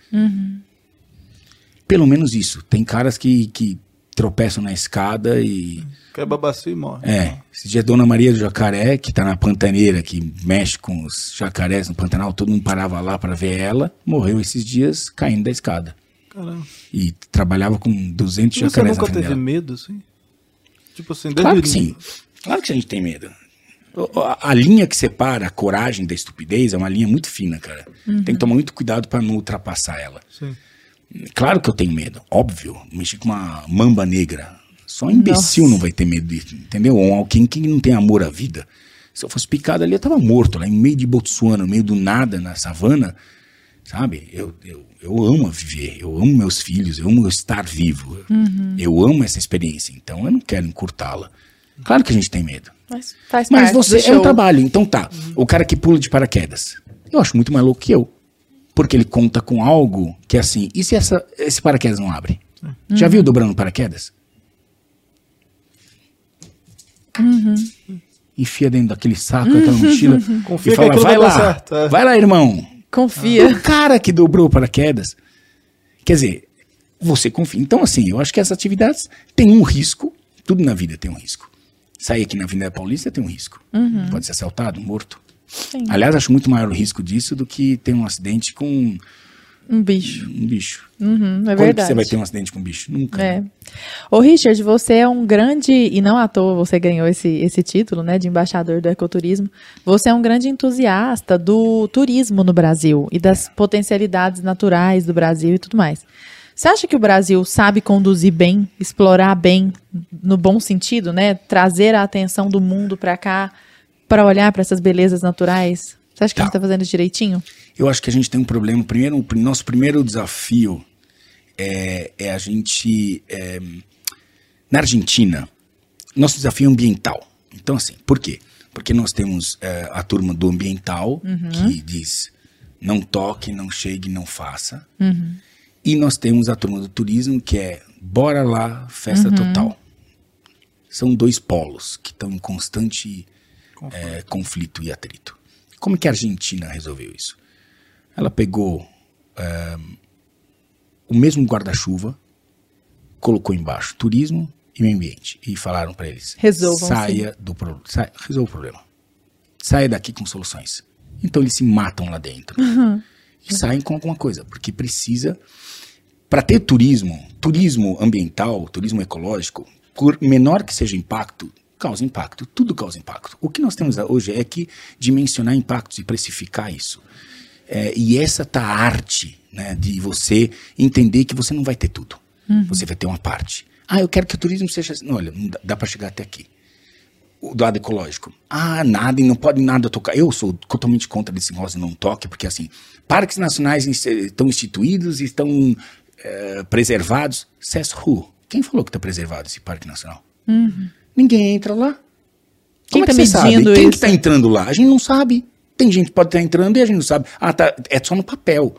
Pelo menos isso. Tem caras que, que tropeçam na escada e. Quebra a bacia e morre. É, esse dia Dona Maria do Jacaré, que tá na pantaneira, que mexe com os jacarés no Pantanal, todo mundo parava lá para ver ela, morreu esses dias caindo da escada. Caramba. E trabalhava com 200 E você jacarés na nunca teve dela. medo, assim? Tipo assim, Claro que sim. Claro que a gente tem medo. A, a linha que separa a coragem da estupidez é uma linha muito fina, cara. Tem que tomar muito cuidado para não ultrapassar ela. Sim. Claro que eu tenho medo, óbvio. Mexer com uma mamba negra. Só um imbecil Nossa. não vai ter medo disso, entendeu? Ou alguém que não tem amor à vida. Se eu fosse picado ali, eu tava morto, lá em meio de Botsuana, no meio do nada, na savana. Sabe? Eu, eu, eu amo viver, eu amo meus filhos, eu amo estar vivo. Eu amo essa experiência, então eu não quero encurtá-la. Claro que a gente tem medo. Mas faz Mas parte você é um trabalho, então tá. O cara que pula de paraquedas. Eu acho muito mais louco que eu. Porque ele conta com algo que é assim, e se essa, esse paraquedas não abre? Já viu dobrando paraquedas? Enfia dentro daquele saco, aquela mochila, Confia e fala, vai lá, certo, é." vai lá, irmão. Confia. O cara que dobrou o paraquedas. Quer dizer, você confia. Então, assim, eu acho que essas atividades têm um risco. Tudo na vida tem um risco. Sair aqui na Avenida Paulista tem um risco. Pode ser assaltado, morto. Sim. Aliás, acho muito maior o risco disso do que ter um acidente com um Um bicho. bicho. Uhum, é Quando que verdade. você vai ter um acidente com um bicho? Nunca. É. Ô, Richard, você é um grande, e não à toa você ganhou esse, esse título, né, de embaixador do ecoturismo. Você é um grande entusiasta do turismo no Brasil e das potencialidades naturais do Brasil e tudo mais. Você acha que o Brasil sabe conduzir bem, explorar bem, no bom sentido, né? Trazer a atenção do mundo para cá, para olhar para essas belezas naturais? Você acha que a Tá. gente está fazendo isso direitinho? Eu acho que a gente tem um problema. Primeiro, o nosso primeiro desafio é, é a gente. é, na Argentina, nosso desafio é ambiental. Então, assim, por quê? Porque nós temos é, a turma do ambiental, que diz não toque, não chegue, não faça. E nós temos a turma do turismo, que é bora lá, festa total. São dois polos que estão em constante é, conflito e atrito. Como que a Argentina resolveu isso? Ela pegou é, o mesmo guarda-chuva, colocou embaixo turismo e meio ambiente e falaram para eles: Resolvam, saia do problema, resolva o problema, saia daqui com soluções. Então eles se matam lá dentro e saem com alguma coisa, porque precisa para ter turismo, turismo ambiental, turismo ecológico, por menor que seja o impacto, causa impacto. Tudo causa impacto. O que nós temos hoje é que dimensionar impactos e precificar isso. É, e essa tá a arte né, de você entender que você não vai ter tudo. Você vai ter uma parte. Ah, eu quero que o turismo seja. assim. Não, olha, não dá, dá para chegar até aqui. O do lado ecológico. Ah, nada, e não pode nada tocar. Eu sou totalmente contra desse negócio não toque, porque assim, parques nacionais estão instituídos e estão eh, preservados. Says who? Quem falou que está preservado esse parque nacional? Ninguém entra lá. Quem Como é tá que você sabe? Quem isso? que está entrando lá? A gente não sabe. Tem gente que pode estar entrando e a gente não sabe. Ah, tá, é só no papel.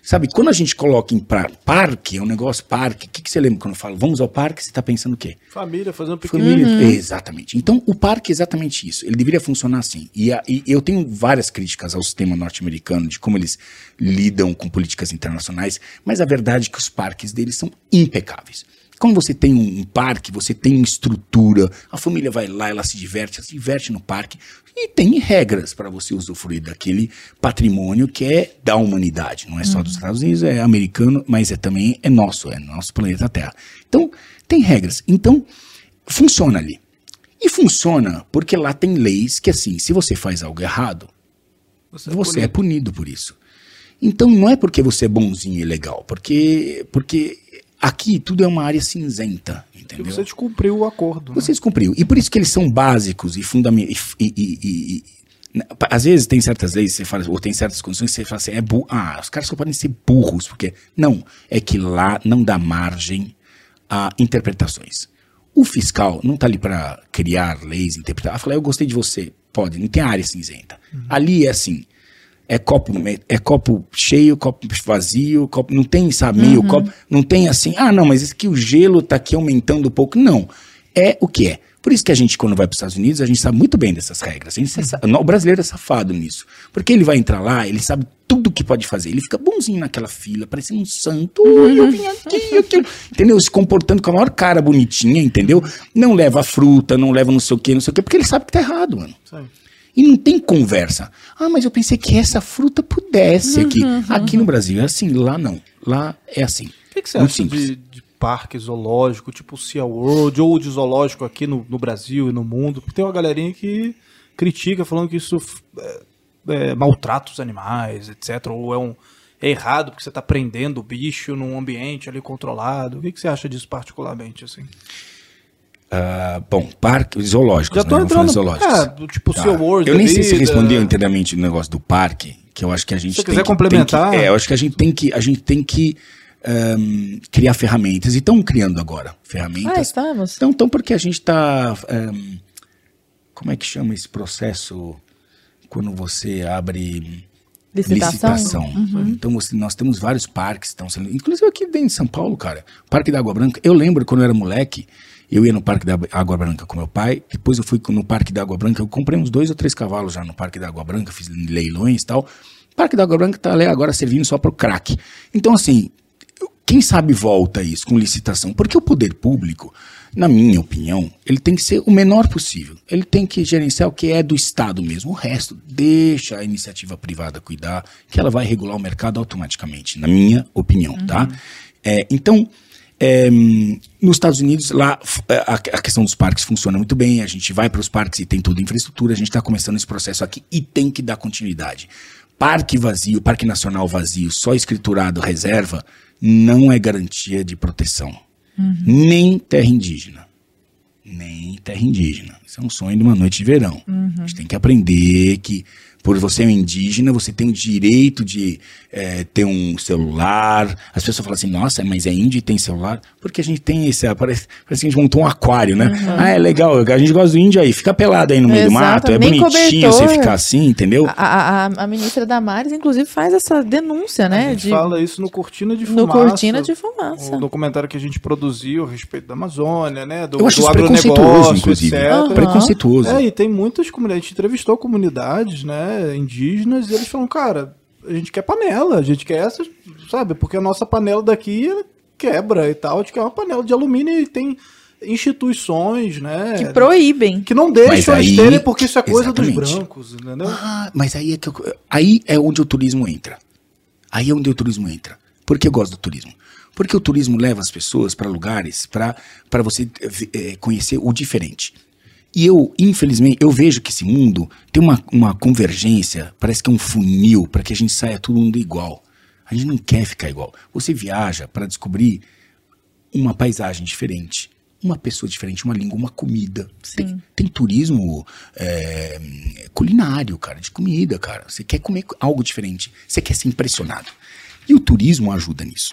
Sabe, quando a gente coloca em pra, parque, é um negócio parque, o que, que você lembra quando eu falo vamos ao parque, você está pensando o quê? Família fazendo pequeno. Família. Exatamente. Então, o parque é exatamente isso. Ele deveria funcionar assim. E, a- e eu tenho várias críticas ao sistema norte-americano, de como eles lidam com políticas internacionais, mas a verdade é que os parques deles são impecáveis. Quando você tem um, parque, você tem uma estrutura, a família vai lá, ela se diverte, ela se diverte no parque, e tem regras para você usufruir daquele patrimônio que é da humanidade. Não é só dos Estados Unidos, é americano, mas é também é nosso, é nosso planeta Terra. Então, tem regras. Então, funciona ali. E funciona porque lá tem leis que, assim, se você faz algo errado, você, é punido por isso. Então não é porque você é bonzinho e legal, porque, porque aqui tudo é uma área cinzenta, E entendeu? você descumpriu o acordo. né? Você descumpriu. E por isso que eles são básicos e fundamentais. E, e- e- e- às vezes tem certas leis, você fala, ou tem certas condições que você fala assim, é burro. Ah, os caras só podem ser burros, porque. Não, é que lá não dá margem a interpretações. O fiscal não está ali para criar leis, interpretar. Ah, falar, eu gostei de você. Pode, não tem área cinzenta. Ali é assim. É copo, é copo cheio, copo vazio, copo, não tem, sabe, meio copo, não tem assim, ah, não, mas esse aqui o gelo tá aqui aumentando um pouco. Não. É o que é. Por isso que a gente, quando vai para os Estados Unidos, a gente sabe muito bem dessas regras. A gente é o brasileiro é safado nisso. Porque ele vai entrar lá, ele sabe tudo o que pode fazer. Ele fica bonzinho naquela fila, parecendo um santo. Oi, eu vim aqui, eu quero... Entendeu? Se comportando com a maior cara bonitinha, entendeu? Não leva fruta, não leva não sei o quê, não sei o quê, porque ele sabe que tá errado, mano. Sim. E não tem conversa. Ah, mas eu pensei que essa fruta pudesse aqui. Aqui no Brasil é assim, lá não. Lá é assim. O que, que você Muito acha simples. de, de parque zoológico, tipo o Sea World, ou de zoológico aqui no, no Brasil e no mundo? Porque tem uma galerinha que critica, falando que isso é, é, maltrata os animais, etc. Ou é, um, é errado porque você está prendendo o bicho num ambiente ali controlado. O que, que você acha disso particularmente, assim? Ah, bom, parque, zoológicos, Já né? tô falar entrando- zoológicos. é, tipo Tá. Sea World Eu nem sei se vida. respondeu inteiramente o negócio do parque, que eu acho que a gente Se você tem quiser que, complementar. tem que- é, eu acho que a gente tem que, a gente tem que ahm, criar ferramentas. E estão criando agora Ah, ferramentas. estamos. Então, então porque a gente está. como é que chama esse processo quando você abre. Licitação? licitação. Uhum. Então você- nós temos vários parques, que estão sendo, inclusive aqui dentro de São Paulo, cara. Parque da Água Branca. Eu lembro quando eu era moleque, eu ia no Parque da Água Branca com meu pai. Depois eu fui no Parque da Água Branca. Eu comprei uns dois ou três cavalos já no Parque da Água Branca, fiz leilões e tal. O Parque da Água Branca tá ali agora servindo só para o crack. Então assim, quem sabe volta isso com licitação? Porque o poder público, na minha opinião, ele tem que ser o menor possível. Ele tem que gerenciar o que é do Estado mesmo. O resto, deixa a iniciativa privada cuidar, que ela vai regular o mercado automaticamente, na minha opinião, tá? É, então, é, nos Estados Unidos, lá f- a, a questão dos parques funciona muito bem. A gente vai para os parques e tem toda a infraestrutura. A gente está começando esse processo aqui e tem que dar continuidade. Parque vazio, parque nacional vazio, só escriturado reserva, não é garantia de proteção. Nem terra indígena. Nem terra indígena. Isso é um sonho de uma noite de verão. A gente tem que aprender que, por você ser um indígena, você tem o direito de eh, ter um celular. As pessoas falam assim, nossa, mas é índio e tem celular? Porque a gente tem esse. Parece, parece que a gente montou um aquário, né? Ah, é legal, a gente gosta do índio aí. Fica pelado aí no meio do Exato, mato. É bonitinho você cobertor. ficar assim, entendeu? A, a, a- a ministra Damares, inclusive, faz essa denúncia, né? A gente de- fala isso no Cortina de no Fumaça. Cortina de Fumaça. O documentário que a gente produziu a respeito da Amazônia, né? Do, Eu acho do agronegócio, inclusive. etc. Aham. Preconceituoso. É, e tem muitas comunidades. A gente entrevistou comunidades, né, indígenas, e eles falam, cara, a gente quer panela, a gente quer essas, sabe? Porque a nossa panela daqui quebra e tal. A gente quer uma panela de alumínio e tem instituições, né? Que proíbem. que não deixam Mas eles aí- terem porque isso é coisa dos Exatamente. brancos, entendeu? Ah, mas aí é, que eu- aí é onde o turismo entra. Aí é onde o turismo entra. Por que eu gosto do turismo? Porque o turismo leva as pessoas para lugares para você eh, conhecer o diferente. E eu, infelizmente, eu vejo que esse mundo tem uma, uma convergência, parece que é um funil para que a gente saia todo mundo igual. A gente não quer ficar igual. Você viaja para descobrir uma paisagem diferente, uma pessoa diferente, uma língua, uma comida. Tem, tem turismo é, culinário, cara, de comida, cara. Você quer comer algo diferente, você quer ser impressionado. E o turismo ajuda nisso.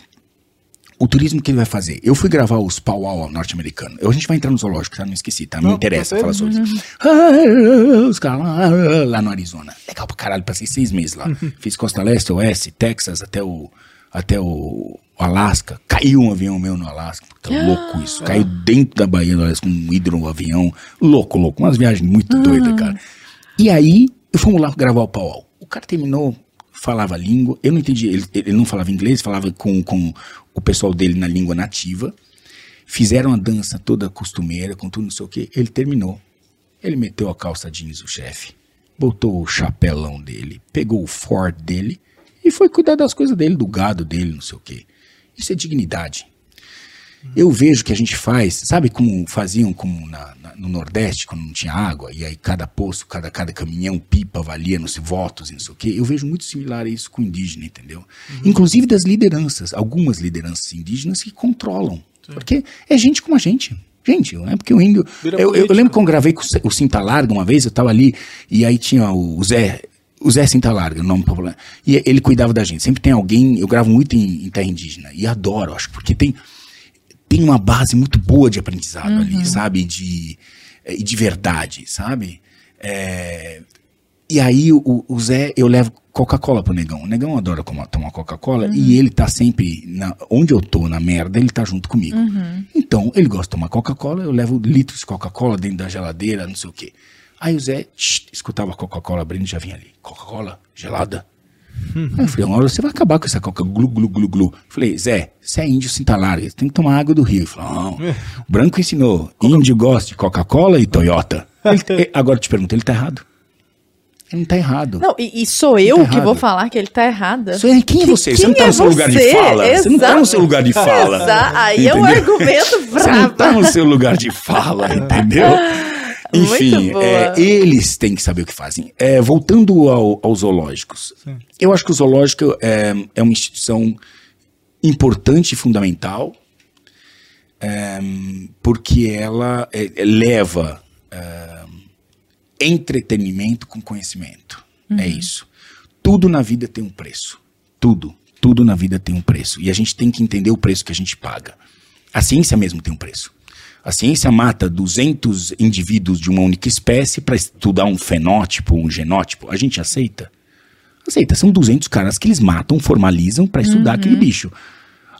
O turismo que ele vai fazer? Eu fui gravar os powwow norte-americano. Eu- A gente vai entrar no zoológico, tá? Não esqueci, tá? Não, Não, interessa perfeito. falar sobre isso. Ah, Os caras lá, ah, no Arizona. Legal pra caralho, passei seis meses lá. Fiz Costa Leste, Oeste, Texas, até o, até o Alasca. Caiu um avião meu no Alasca. Puta, louco isso. Caiu dentro da Bahia do Alasca, um hidroavião. Louco, louco. Umas viagens muito doidas, cara. E aí, fomos lá gravar o powwow. O cara terminou, falava a língua. Eu não entendi. Ele, ele não falava inglês, falava com, com o pessoal dele na língua nativa. Fizeram a dança toda costumeira, com tudo não sei o quê. Ele terminou. Ele meteu a calça jeans, o chefe. Botou o chapelão dele, pegou o Ford dele e foi cuidar das coisas dele, do gado dele, não sei o quê. Isso é dignidade. Eu vejo que a gente faz, sabe como faziam como na- na- no Nordeste, quando não tinha água, e aí cada poço, cada, cada caminhão, pipa, valia nos votos e não sei o quê. Eu vejo muito similar a isso com o indígena, entendeu? Inclusive das lideranças, algumas lideranças indígenas que controlam. Porque é gente como a gente. Gente, não é porque o índio. Eu, eu- eu lembro eu gravei com o Cinta Larga uma vez, eu tava ali, e aí tinha o Zé. O Zé Cinta Larga, o nome popular. E ele cuidava da gente. Sempre tem alguém. Eu gravo muito em, em terra indígena. E adoro, acho, porque tem tem uma base muito boa de aprendizado ali, sabe? De, eh, e de verdade, sabe? É, e aí o, o Zé, eu levo Coca-Cola pro Negão. O Negão adora tomar Coca-Cola e ele tá sempre, na, onde eu tô, na merda, ele tá junto comigo. Então, ele gosta de tomar Coca-Cola, eu levo litros de Coca-Cola dentro da geladeira, não sei o quê. Aí o Zé tch, escutava Coca-Cola abrindo e já vinha ali. Coca-Cola gelada. Aí eu falei, uma hora você vai acabar com essa coca glu, glu, glu, glu. Falei, Zé, você é índio cinta larga, você tem que tomar água do rio. Ele falou, não, o branco ensinou, índio gosta de Coca-Cola e Toyota. Ele- agora eu te pergunto, ele tá errado? Ele não tá errado. Não, e, e sou eu Tá que errado. vou falar que ele tá errada. Isso é- quem é você? você Quem não tá é no seu lugar de você? fala. Você não tá no Exato. seu lugar de fala. Exa- Aí é um Entendeu? argumento Você não tá no seu lugar de fala, entendeu? Enfim, é, eles têm que saber o que fazem. É, voltando ao- aos zoológicos, eu acho que o zoológico é, é uma instituição importante e fundamental, é, porque ela é, leva é, entretenimento com conhecimento. É isso. Tudo na vida tem um preço. Tudo. Tudo na vida tem um preço. E a gente tem que entender o preço que a gente paga. A ciência mesmo tem um preço. A ciência mata 200 indivíduos de uma única espécie para estudar um fenótipo, um genótipo. A gente aceita? Aceita, são 200 caras que eles matam, formalizam pra estudar aquele bicho.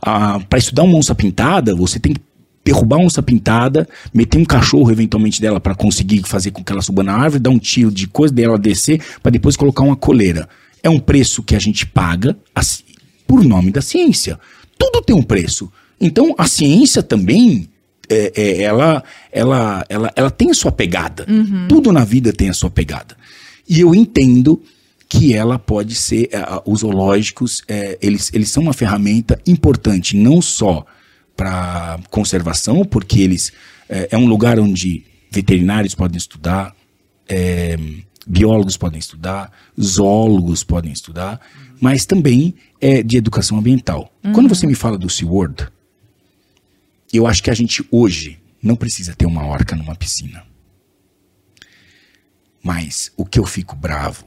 Ah, para estudar uma onça pintada, você tem que derrubar uma onça pintada, meter um cachorro eventualmente dela pra conseguir fazer com que ela suba na árvore, dar um tiro de coisa dela descer, pra depois colocar uma coleira. É um preço que a gente paga assim, por nome da ciência. Tudo tem um preço. Então a ciência também é, é, ela, ela, ela, ela tem a sua pegada. Tudo na vida tem a sua pegada. E eu entendo que ela pode ser, eh, os zoológicos, eh, eles, eles são uma ferramenta importante, não só para conservação, porque eles eh, é um lugar onde veterinários podem estudar, biólogos podem estudar, zoólogos podem estudar, mas também é de educação ambiental. Quando você me fala do SeaWorld, eu acho que a gente hoje não precisa ter uma orca numa piscina. Mas o que eu fico bravo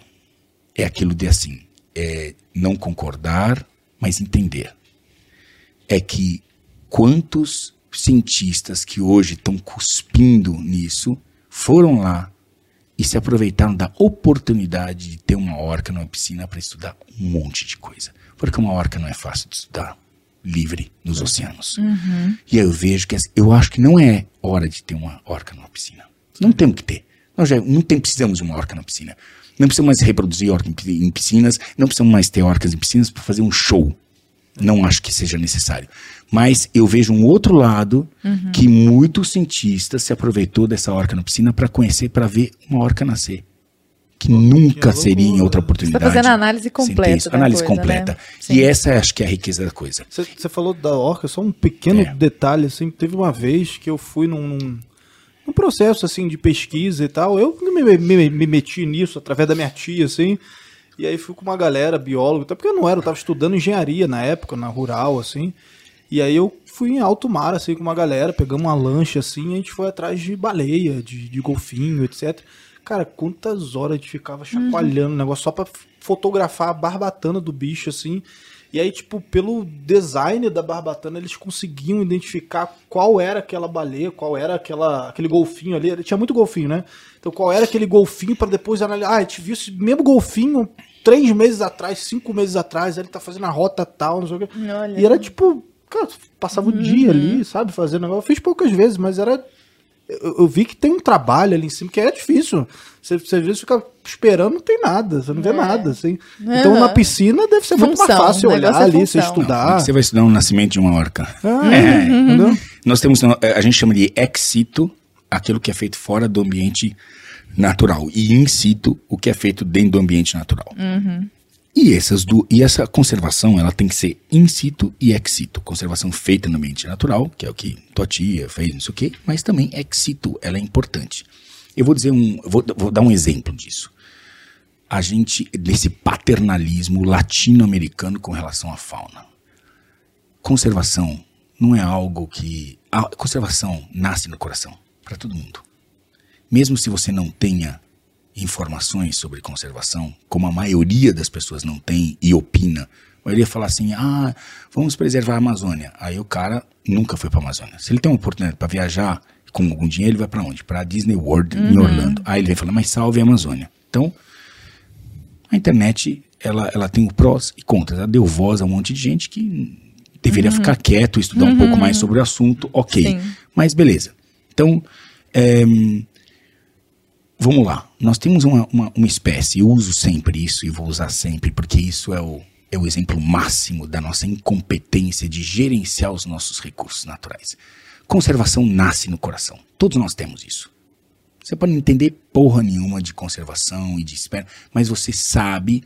é aquilo de assim, é não concordar, mas entender. É que quantos cientistas que hoje estão cuspindo nisso foram lá e se aproveitaram da oportunidade de ter uma orca numa piscina para estudar um monte de coisa. Porque uma orca não é fácil de estudar livre nos oceanos. E aí eu vejo que assim, eu acho que não é hora de ter uma orca numa piscina. Não temos que ter. Nós já não tem, precisamos de uma orca na piscina. Não precisamos mais reproduzir orca em pi- em piscinas, não precisamos mais ter orcas em piscinas para fazer um show. Não acho que seja necessário. Mas eu vejo um outro lado que muitos cientistas se aproveitou dessa orca na piscina para conhecer, para ver uma orca nascer. Que nunca seria em outra oportunidade. fazendo a análise sem ter completa isso. da Análise coisa, completa. né? E essa acho que é a riqueza da coisa. Você falou da orca, só um pequeno É. detalhe, assim, teve uma vez que eu fui num, num, num processo, assim, de pesquisa e tal, eu me, me- me meti nisso através da minha tia, assim, e aí fui com uma galera, biólogo, até porque eu não era, eu tava estudando engenharia na época, na rural, assim, e aí eu fui em alto mar, assim, com uma galera, pegamos uma lancha, assim, e a gente foi atrás de baleia, de, de golfinho, etc. Cara, quantas horas a gente ficava chacoalhando o negócio só pra fotografar a barbatana do bicho, assim. E aí, tipo, pelo design da barbatana, eles conseguiam identificar qual era aquela baleia, qual era aquela, aquele golfinho ali. Ele tinha muito golfinho, né? Então, qual era aquele golfinho para depois analisar. Ah, a gente viu esse mesmo golfinho três meses atrás, cinco meses atrás, ele tá fazendo a rota tal, não sei o quê. Olha. E era tipo, cara, passava o dia ali, sabe, fazendo negócio. Eu fiz poucas vezes, mas era. Eu, eu vi que tem um trabalho ali em cima que é difícil. Você, você às vezes fica esperando, não tem nada, você não vê nada. Assim. Então na piscina deve ser muito mais Função, fácil olhar é ali, você função. Não, estudar. você vai estudar o nascimento de uma orca. Ah, É. entendeu? Nós temos, eh, a gente chama de ex situ, aquilo que é feito fora do ambiente natural, e in situ, o que é feito dentro do ambiente natural. E, essas du e essa conservação, ela tem que ser in situ e ex situ. Conservação feita no ambiente natural, que é o que tua tia fez, não sei o quê, mas também ex situ, ela é importante. Eu vou dizer um, vou, vou dar um exemplo disso. A gente, desse paternalismo latino-americano com relação à fauna conservação não é algo que. A conservação nasce no coração, para todo mundo. Mesmo se você não tenha informações sobre conservação, como a maioria das pessoas não tem e opina, a maioria fala assim: ah, vamos preservar a Amazônia. Aí o cara nunca foi para a Amazônia. Se ele tem uma oportunidade para viajar com algum dinheiro, ele vai para onde? Para Disney World em Orlando. Aí ele vai falar: mas salve a Amazônia. Então, a internet, ela, ela tem o prós e contras. Ela deu voz a um monte de gente que deveria ficar quieto, estudar um pouco mais sobre o assunto, ok. Sim. Mas beleza. Então, é, vamos lá. Nós temos uma, uma, uma espécie, eu uso sempre isso e vou usar sempre, porque isso é o, é o exemplo máximo da nossa incompetência de gerenciar os nossos recursos naturais. Conservação nasce no coração. Todos nós temos isso. Você pode não entender porra nenhuma de conservação e de espera, mas você sabe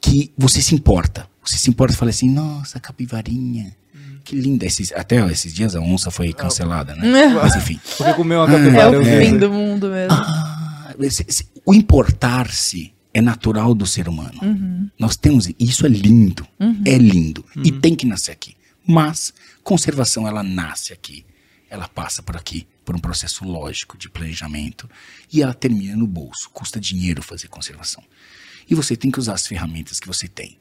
que você se importa. Você se importa e fala assim, nossa, capivarinha, que linda. Esses, até esses dias a onça foi cancelada, né? Mas enfim. Porque comeu uma É capivara. o eu vi. fim do mundo mesmo. Ah, esse- esse- o importar-se é natural do ser humano. Nós temos, e isso é lindo, é lindo, e tem que nascer aqui. Mas conservação, ela nasce aqui, ela passa por aqui, por um processo lógico de planejamento, e ela termina no bolso. Custa dinheiro fazer conservação. E você tem que usar as ferramentas que você tem.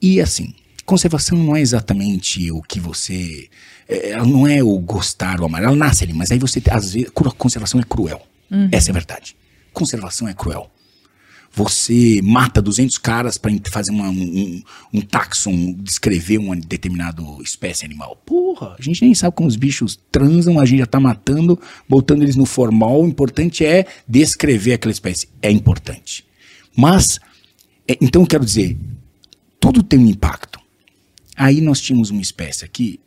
E assim, conservação não é exatamente o que você. é, Ela não é o gostar ou amar, ela nasce ali, mas aí você, às vezes, conservação é cruel. Essa é a verdade. Conservação é cruel. você mata 200 caras para fazer uma, um, um taxon, descrever uma determinada espécie animal. Porra, a gente nem sabe como os bichos transam, a gente já tá matando, botando eles no formal. O importante é descrever aquela espécie. É importante. Mas, é, então quero dizer, tudo tem um impacto. Aí nós tínhamos uma espécie aqui,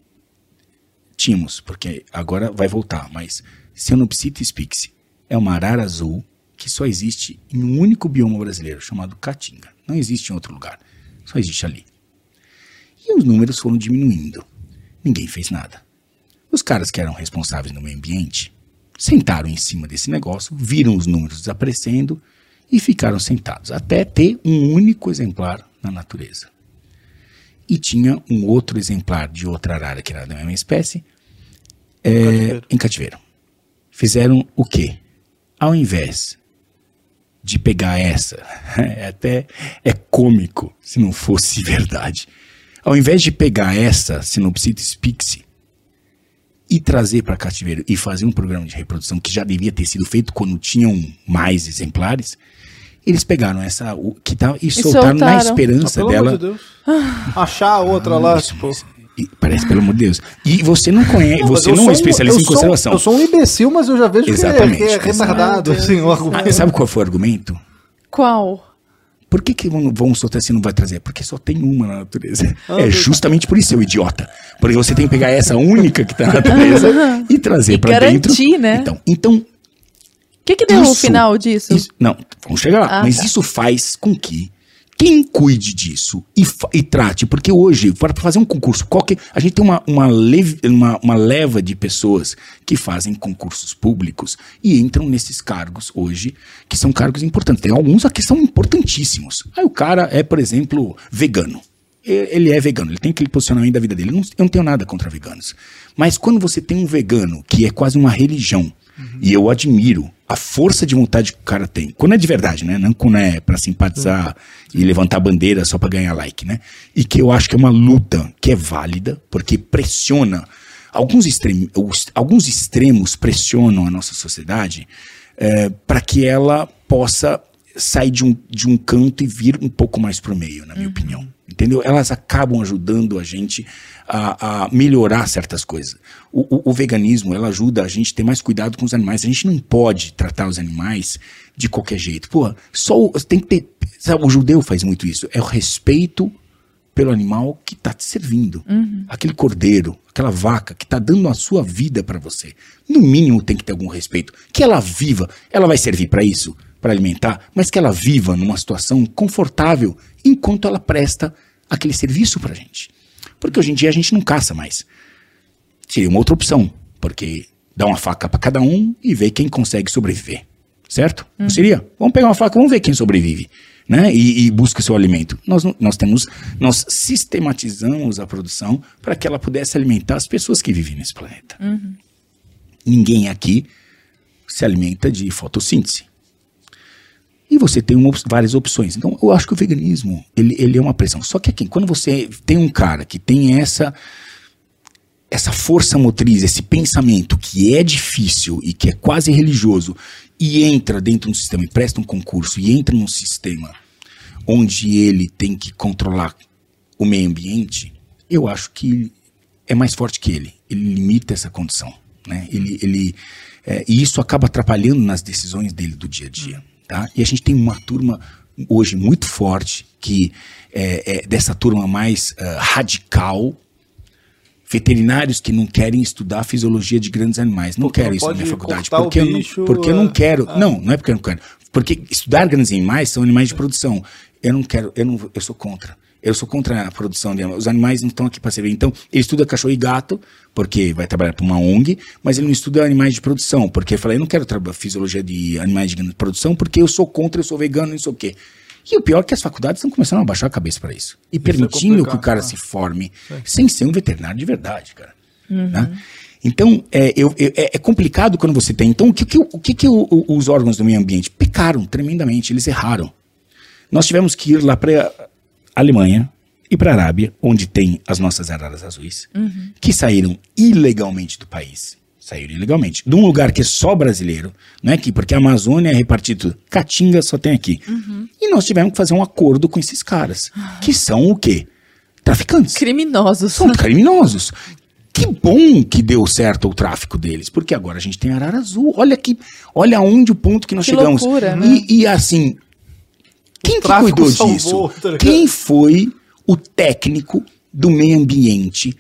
tínhamos, porque agora vai voltar, mas Cenopsitis pixie é uma arara azul que só existe em um único bioma brasileiro, chamado Caatinga. Não existe em outro lugar. Só existe ali. E os números foram diminuindo. Ninguém fez nada. Os caras que eram responsáveis no meio ambiente sentaram em cima desse negócio, viram os números desaparecendo e ficaram sentados até ter um único exemplar na natureza. E tinha um outro exemplar de outra arara que era da mesma espécie é, cativeiro. em cativeiro. Fizeram o quê? Ao invés de pegar essa. É até é cômico se não fosse verdade. Ao invés de pegar essa Sinopsitis pixie e trazer para cativeiro e fazer um programa de reprodução que já devia ter sido feito quando tinham mais exemplares, eles pegaram essa o, que tá, e, e soltaram, soltaram, na esperança ah, dela. De Achar a outra ah, lá, isso, tipo. Parece, pelo amor de Deus. E você não conhece, não, você não é especialista em conservação. eu sou um imbecil, mas eu já vejo Exatamente, que é, que é retardado. Assim, o argumento. Ah, sabe qual foi o argumento? Qual? Por que, que vão, vão soltar se não vai trazer? Porque só tem uma na natureza. Ah, é justamente por isso, seu idiota. Porque você tem que pegar essa única que está na natureza e trazer para dentro. né? Então, então que, que deu isso, no final disso? Isso, não, vamos chegar lá. Ah, mas tá. isso faz com que quem cuide disso e, e trate, porque hoje, para fazer um concurso, qualquer, a gente tem uma, uma, leve, uma, uma leva de pessoas que fazem concursos públicos e entram nesses cargos hoje, que são cargos importantes. Tem alguns aqui que são importantíssimos. Aí o cara é, por exemplo, vegano ele é vegano, ele tem aquele posicionamento da vida dele. Eu não, eu não, tenho nada contra veganos. Mas quando você tem um vegano que é quase uma religião, Uhum. E eu admiro a força de vontade que o cara tem. Quando é de verdade, né? Não quando é pra simpatizar uhum. e levantar bandeira só pra ganhar like, né? E que eu acho que é uma luta que é válida, porque pressiona. Alguns, extremos, alguns extremos pressionam a nossa sociedade é, para que ela possa sair de um, de um canto e vir um pouco mais pro meio, na minha uhum. opinião. Entendeu? Elas acabam ajudando a gente a, a melhorar certas coisas. O, o, o, veganismo, ela ajuda a gente a ter mais cuidado com os animais. A gente não pode tratar os animais de qualquer jeito. Pô, só o, tem que ter. Sabe, o judeu faz muito isso. É o respeito pelo animal que está te servindo. Uhum. Aquele cordeiro, aquela vaca que está dando a sua vida para você. No mínimo tem que ter algum respeito. Que ela viva. Ela vai servir para isso? Para alimentar? Mas que ela viva numa situação confortável enquanto ela presta aquele serviço para gente. Porque hoje em dia a gente não caça mais. Seria uma outra opção, porque dá uma faca para cada um e ver quem consegue sobreviver. Certo? Não uhum. seria? Vamos pegar uma faca, vamos ver quem sobrevive. Né? E, e, busca seu alimento. Nós, nós temos, nós sistematizamos a produção para que ela pudesse alimentar as pessoas que vivem nesse planeta. Uhum. Ninguém aqui se alimenta de fotossíntese. Você tem uma, várias opções. Então, eu acho que o veganismo, ele, ele é uma pressão. Só que aqui, quando você tem um cara que tem essa essa força motriz, esse pensamento que é difícil e que é quase religioso, e entra dentro de um sistema e presta um concurso e entra num sistema onde ele tem que controlar o meio ambiente, eu acho que é mais forte que ele. Ele limita essa condição. Né? Ele, ele, é, e isso acaba atrapalhando nas decisões dele do dia a dia. Tá? E a gente tem uma turma hoje muito forte, que é, é dessa turma mais uh, radical, veterinários que não querem estudar a fisiologia de grandes animais. Não quero isso na minha faculdade. Porque eu, não, porque eu não é. quero. Ah. Não, não é porque eu não quero. Porque estudar grandes animais são animais de produção. Eu não quero, eu, não, eu sou contra. Eu sou contra a produção de animais. Os animais não estão aqui para servir. Então, ele estuda cachorro e gato, porque vai trabalhar para uma ONG, mas ele não estuda animais de produção, porque ele fala, eu não quero trabalhar fisiologia de animais de produção, porque eu sou contra, eu sou vegano, não sei o quê. E o pior é que as faculdades estão começando a baixar a cabeça para isso. E isso é permitindo é que o cara se forme sem ser um veterinário de verdade, cara. Uhum. Né? Então, é, eu, é, é, complicado quando você tem. Então, o que, que, o, que, que o, o, os órgãos do meio ambiente pecaram tremendamente, eles erraram. Nós tivemos que ir lá para Alemanha e para a Arábia, onde tem as nossas araras azuis, uhum. que saíram ilegalmente do país. Saíram ilegalmente. De um lugar que é só brasileiro, não é aqui, porque a Amazônia é repartido. Caatinga só tem aqui. E nós tivemos que fazer um acordo com esses caras, que são o quê? Traficantes. Criminosos. São criminosos. Que bom que deu certo o tráfico deles, porque agora a gente tem Arara Azul. Olha que, olha onde o ponto que nós Que chegamos. loucura, né? e, e assim, quem que cuidou salvou, disso? tá? Quem foi o técnico do meio ambiente,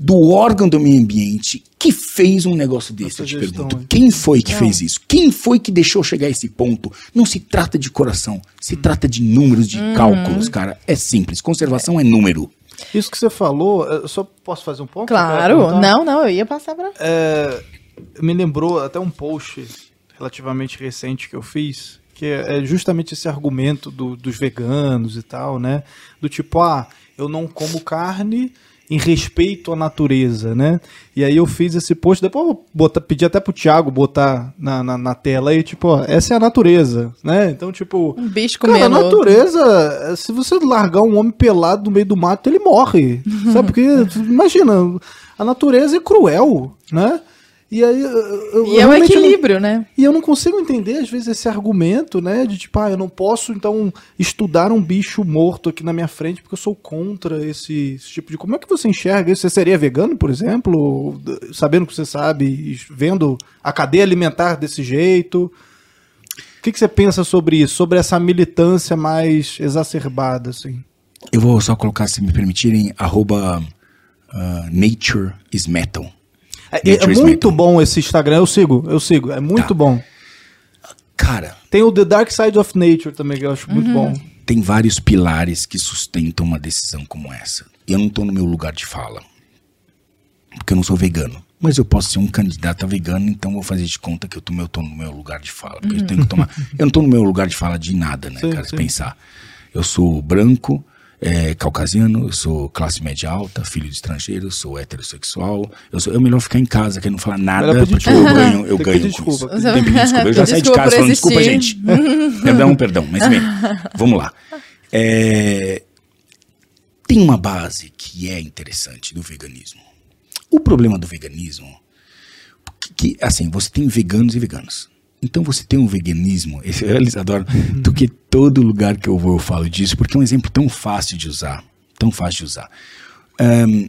do órgão do meio ambiente, que fez um negócio desse? Eu te gestão, pergunto. hein? Quem foi que Não. fez isso? Quem foi que deixou chegar a esse ponto? Não se trata de coração, se trata de números, de Uhum. cálculos, cara. É simples. Conservação é número. Isso que você falou, eu só posso fazer um ponto? Claro. Não, não, eu ia passar pra. É, me lembrou até um post relativamente recente que eu fiz, que é é justamente esse argumento do- dos veganos e tal, né? Do tipo, ah, eu não como carne em respeito à natureza, né? E aí eu fiz esse post, depois eu vou botar, pedir até pro Thiago botar na, na, na tela aí, tipo, ó, essa é a natureza, né? Então, tipo, Um bicho Cara, a comendo. natureza, se você largar um homem pelado no meio do mato, ele morre. Sabe? Porque, imagina, a natureza é cruel, né? E aí. eu- eu- E eu é o realmente não- equilíbrio, né? e eu não consigo entender, às vezes, esse argumento, né? De tipo, ah, eu não posso, então, estudar um bicho morto aqui na minha frente porque eu sou contra esse, esse tipo de. Como é que você enxerga isso? Você seria vegano, por exemplo? Sabendo o que você sabe, e vendo a cadeia alimentar desse jeito? O que, que você pensa sobre isso? Sobre essa militância mais exacerbada, assim? Eu vou só colocar, se me permitirem, arroba ah, Nature is Metal. É, é muito bom esse Instagram, eu sigo, eu sigo, é muito Tá. bom. Cara, Tem o The Dark Side of Nature também, que eu acho muito bom. tem vários pilares que sustentam uma decisão como essa. Eu não tô no meu lugar de fala. Porque eu não sou vegano. Mas eu posso ser um candidato a vegano, então eu vou fazer de conta que eu tô, eu tô no meu lugar de fala. Porque eu tenho que tomar. Eu não tô no meu lugar de fala de nada, né, Sim, cara? Se sim. pensar. Eu sou branco, é, caucasiano, eu sou classe média alta, filho de estrangeiro, sou heterossexual. Eu sou, é melhor ficar em casa, que não falar nada, porque eu desculpa. ganho, eu Tem que ganho pedir com isso. desculpa. Tem que desculpa. Eu já saí de Desculpa casa falando desculpa, existir. gente. perdão, perdão, mas bem, vamos lá. É, tem uma base que é interessante do veganismo. O problema do veganismo, que, que, assim, você tem veganos e veganos. Então você tem um veganismo, esse, eles adoram, do que todo lugar que eu vou eu falo disso, porque é um exemplo tão fácil de usar, tão fácil de usar. Ahn,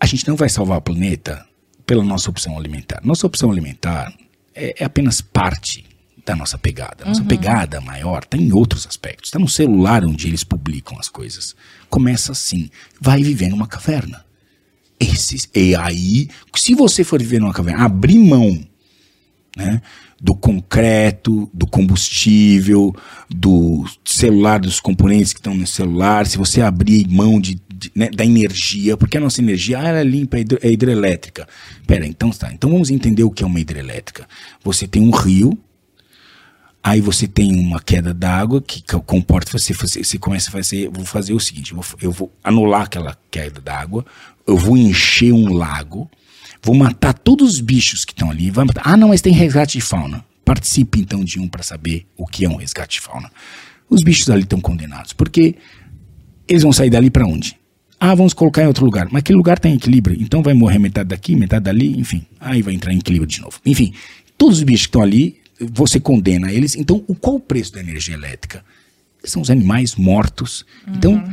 a gente não vai salvar o planeta pela nossa opção alimentar. Nossa opção alimentar é, é apenas parte da nossa pegada. Nossa pegada maior está em outros aspectos. Está no celular onde eles publicam as coisas. Começa assim, vai viver numa caverna. Esses, e aí, se você for viver numa caverna, abrir mão né, do concreto, do combustível, do celular, dos componentes que estão no celular, se você abrir mão de, de, né, da energia, porque a nossa energia ah, é limpa, é, hidro- é hidrelétrica. Pera, então tá. Então vamos entender o que é uma hidrelétrica. Você tem um rio, aí você tem uma queda d'água que co- comporta você, você, você começa a fazer, vou fazer o seguinte, eu vou, eu vou anular aquela queda d'água, eu vou encher um lago, vou matar todos os bichos que estão ali, vai. Ah, não, mas tem resgate de fauna. Participe então de um para saber o que é um resgate de fauna. Os bichos ali estão condenados, porque eles vão sair dali para onde? Ah, vamos colocar em outro lugar. Mas aquele lugar tem equilíbrio, então vai morrer metade daqui, metade dali, enfim. Aí vai entrar em equilíbrio de novo. Enfim, todos os bichos que estão ali, você condena eles. Então, o, qual o preço da energia elétrica? São os animais mortos. Então,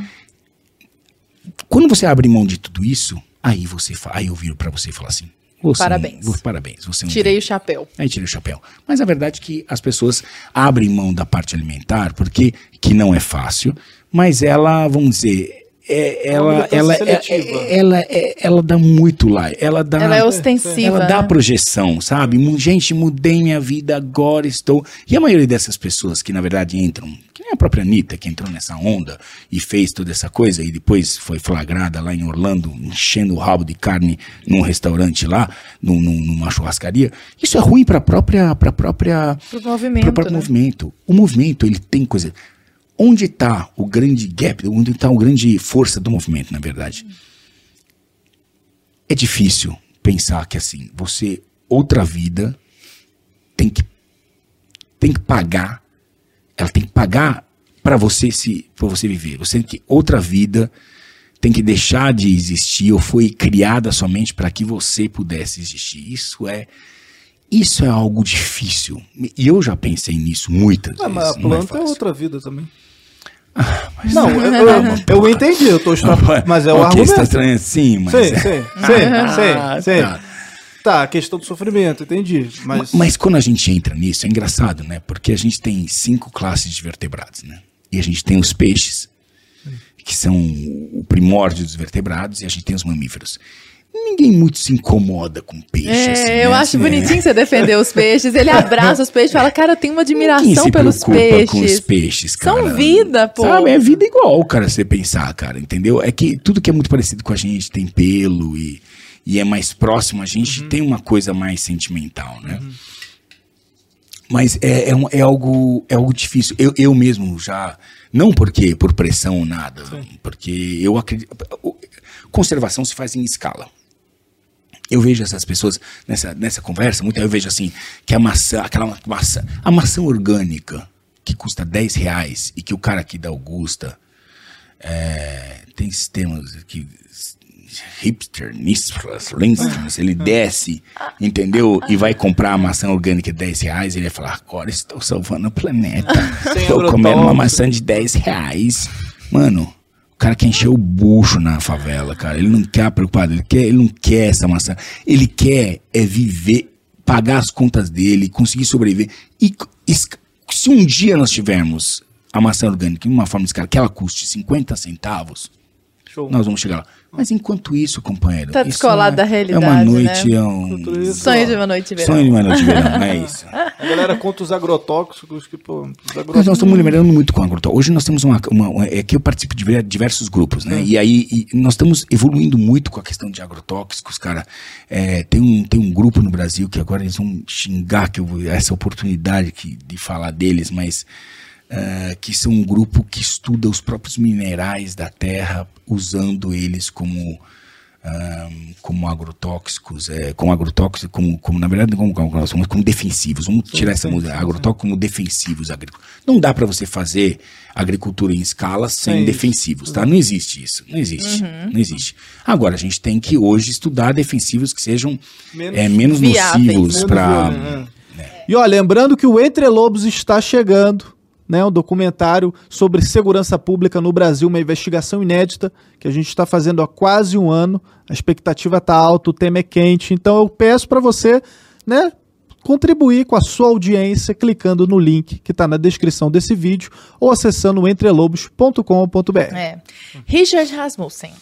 quando você abre mão de tudo isso, aí você aí eu viro para você e falo assim: você Parabéns. parabéns. Você Tirei tem- o chapéu. Aí tira o chapéu. Mas a verdade é que as pessoas abrem mão da parte alimentar, porque que não é fácil, mas ela, vamos dizer, é, ela, militância ela, é- seletiva. é- ela, é- ela dá muito lá. Ela dá. Ela é ostensiva. Ela dá né? projeção, sabe? Gente, mudei minha vida, agora estou. E a maioria dessas pessoas que, na verdade, entram, que nem a própria Anitta, que entrou nessa onda e fez toda essa coisa e depois foi flagrada lá em Orlando, enchendo o rabo de carne num restaurante lá, num- num- numa churrascaria. Isso é ruim para a própria. Pra própria Pro movimento, pro próprio né? movimento. O movimento, ele tem coisa. Onde está o grande gap, onde está a grande força do movimento, na verdade? É difícil pensar que assim, você, outra vida, tem que, tem que pagar, ela tem que pagar para você se para você viver. Você tem que, outra vida tem que deixar de existir ou foi criada somente para que você pudesse existir. Isso é isso é algo difícil. E eu já pensei nisso muitas Ah, mas vezes. a não é planta é, fácil. outra vida também. não, eu, eu, eu entendi, eu tô extra... mas é o Ok, argumento. você tá estranho assim, mas. Sim, sim, sim, Ah, sim, sim. tá. Tá, a questão do sofrimento, entendi. Mas, Mas quando a gente entra nisso, é engraçado, né? Porque a gente tem cinco classes de vertebrados, né? E a gente tem os peixes, que são o primórdio dos vertebrados, e a gente tem os mamíferos. Ninguém muito se incomoda com peixe, É, assim, eu né? acho Assim, bonitinho você defender os peixes. Ele abraça os peixes e fala, cara, eu tenho uma admiração se pelos peixes. com os peixes, cara. São vida, pô. Sabe, é vida igual, cara, você pensar, cara, entendeu? É que tudo que é muito parecido com a gente tem pelo e, e é mais próximo a gente, tem uma coisa mais sentimental, né? Mas é, é, um- é algo, é algo difícil. Eu, eu mesmo já. Não porque por pressão ou nada, porque eu acredito. Conservação se faz em escala. Eu vejo essas pessoas nessa, nessa conversa, muita eu vejo assim, que a maçã, aquela maçã, a maçã orgânica, que custa 10 reais e que o cara aqui da Augusta é, tem sistemas que hipster, nistras, linstras, ele desce, entendeu? E vai comprar a maçã orgânica de 10 reais, ele vai falar, agora estou salvando o planeta. Estou comendo uma maçã de 10 reais. Mano, o cara quer encher o bucho na favela, cara. Ele não quer preocupado, ele, quer, ele não quer essa maçã. Ele quer é viver, pagar as contas dele, conseguir sobreviver. E es- se um dia nós tivermos a maçã orgânica em uma forma de escala que ela custe 50 centavos, Show. nós vamos chegar lá. Mas enquanto isso, companheiro. Tá isso descolado é- da realidade, É uma noite, né? é um. Sonho de uma noite de verão. Sonho de uma noite de verão, é isso. A galera conta os agrotóxicos, que, pô, os Mas nós agrotóxicos. estamos lembrando muito com a agrotóxico. Hoje nós temos uma, uma, uma- É que eu participo de ver- diversos grupos, né? E aí e nós estamos evoluindo muito com a questão de agrotóxicos, cara. É, tem, um, tem um grupo no Brasil que agora eles vão xingar que eu, essa oportunidade que, de falar deles, mas. É, que são um grupo que estuda os próprios minerais da terra, usando eles como. como agrotóxicos, é, como agrotóxicos, como, como na verdade como, como, como, como defensivos. Vamos tirar essa música, agrotóxicos como defensivos agrícolas. Não dá para você fazer agricultura em escala sem Sem defensivos, tá? Não existe isso, não existe, não existe. Agora a gente tem que hoje estudar defensivos que sejam Menos é, menos viáveis. nocivos para violento, né? E ó, lembrando que o Entre Lobos está chegando, né? Um documentário sobre segurança pública no Brasil, uma investigação inédita que a gente está fazendo há quase um ano. A expectativa tá alta, o tema é quente. Então eu peço para você, né? Contribuir com a sua audiência clicando no link que está na descrição desse vídeo ou acessando entrelobos.com.br. É. Richard Rasmussen.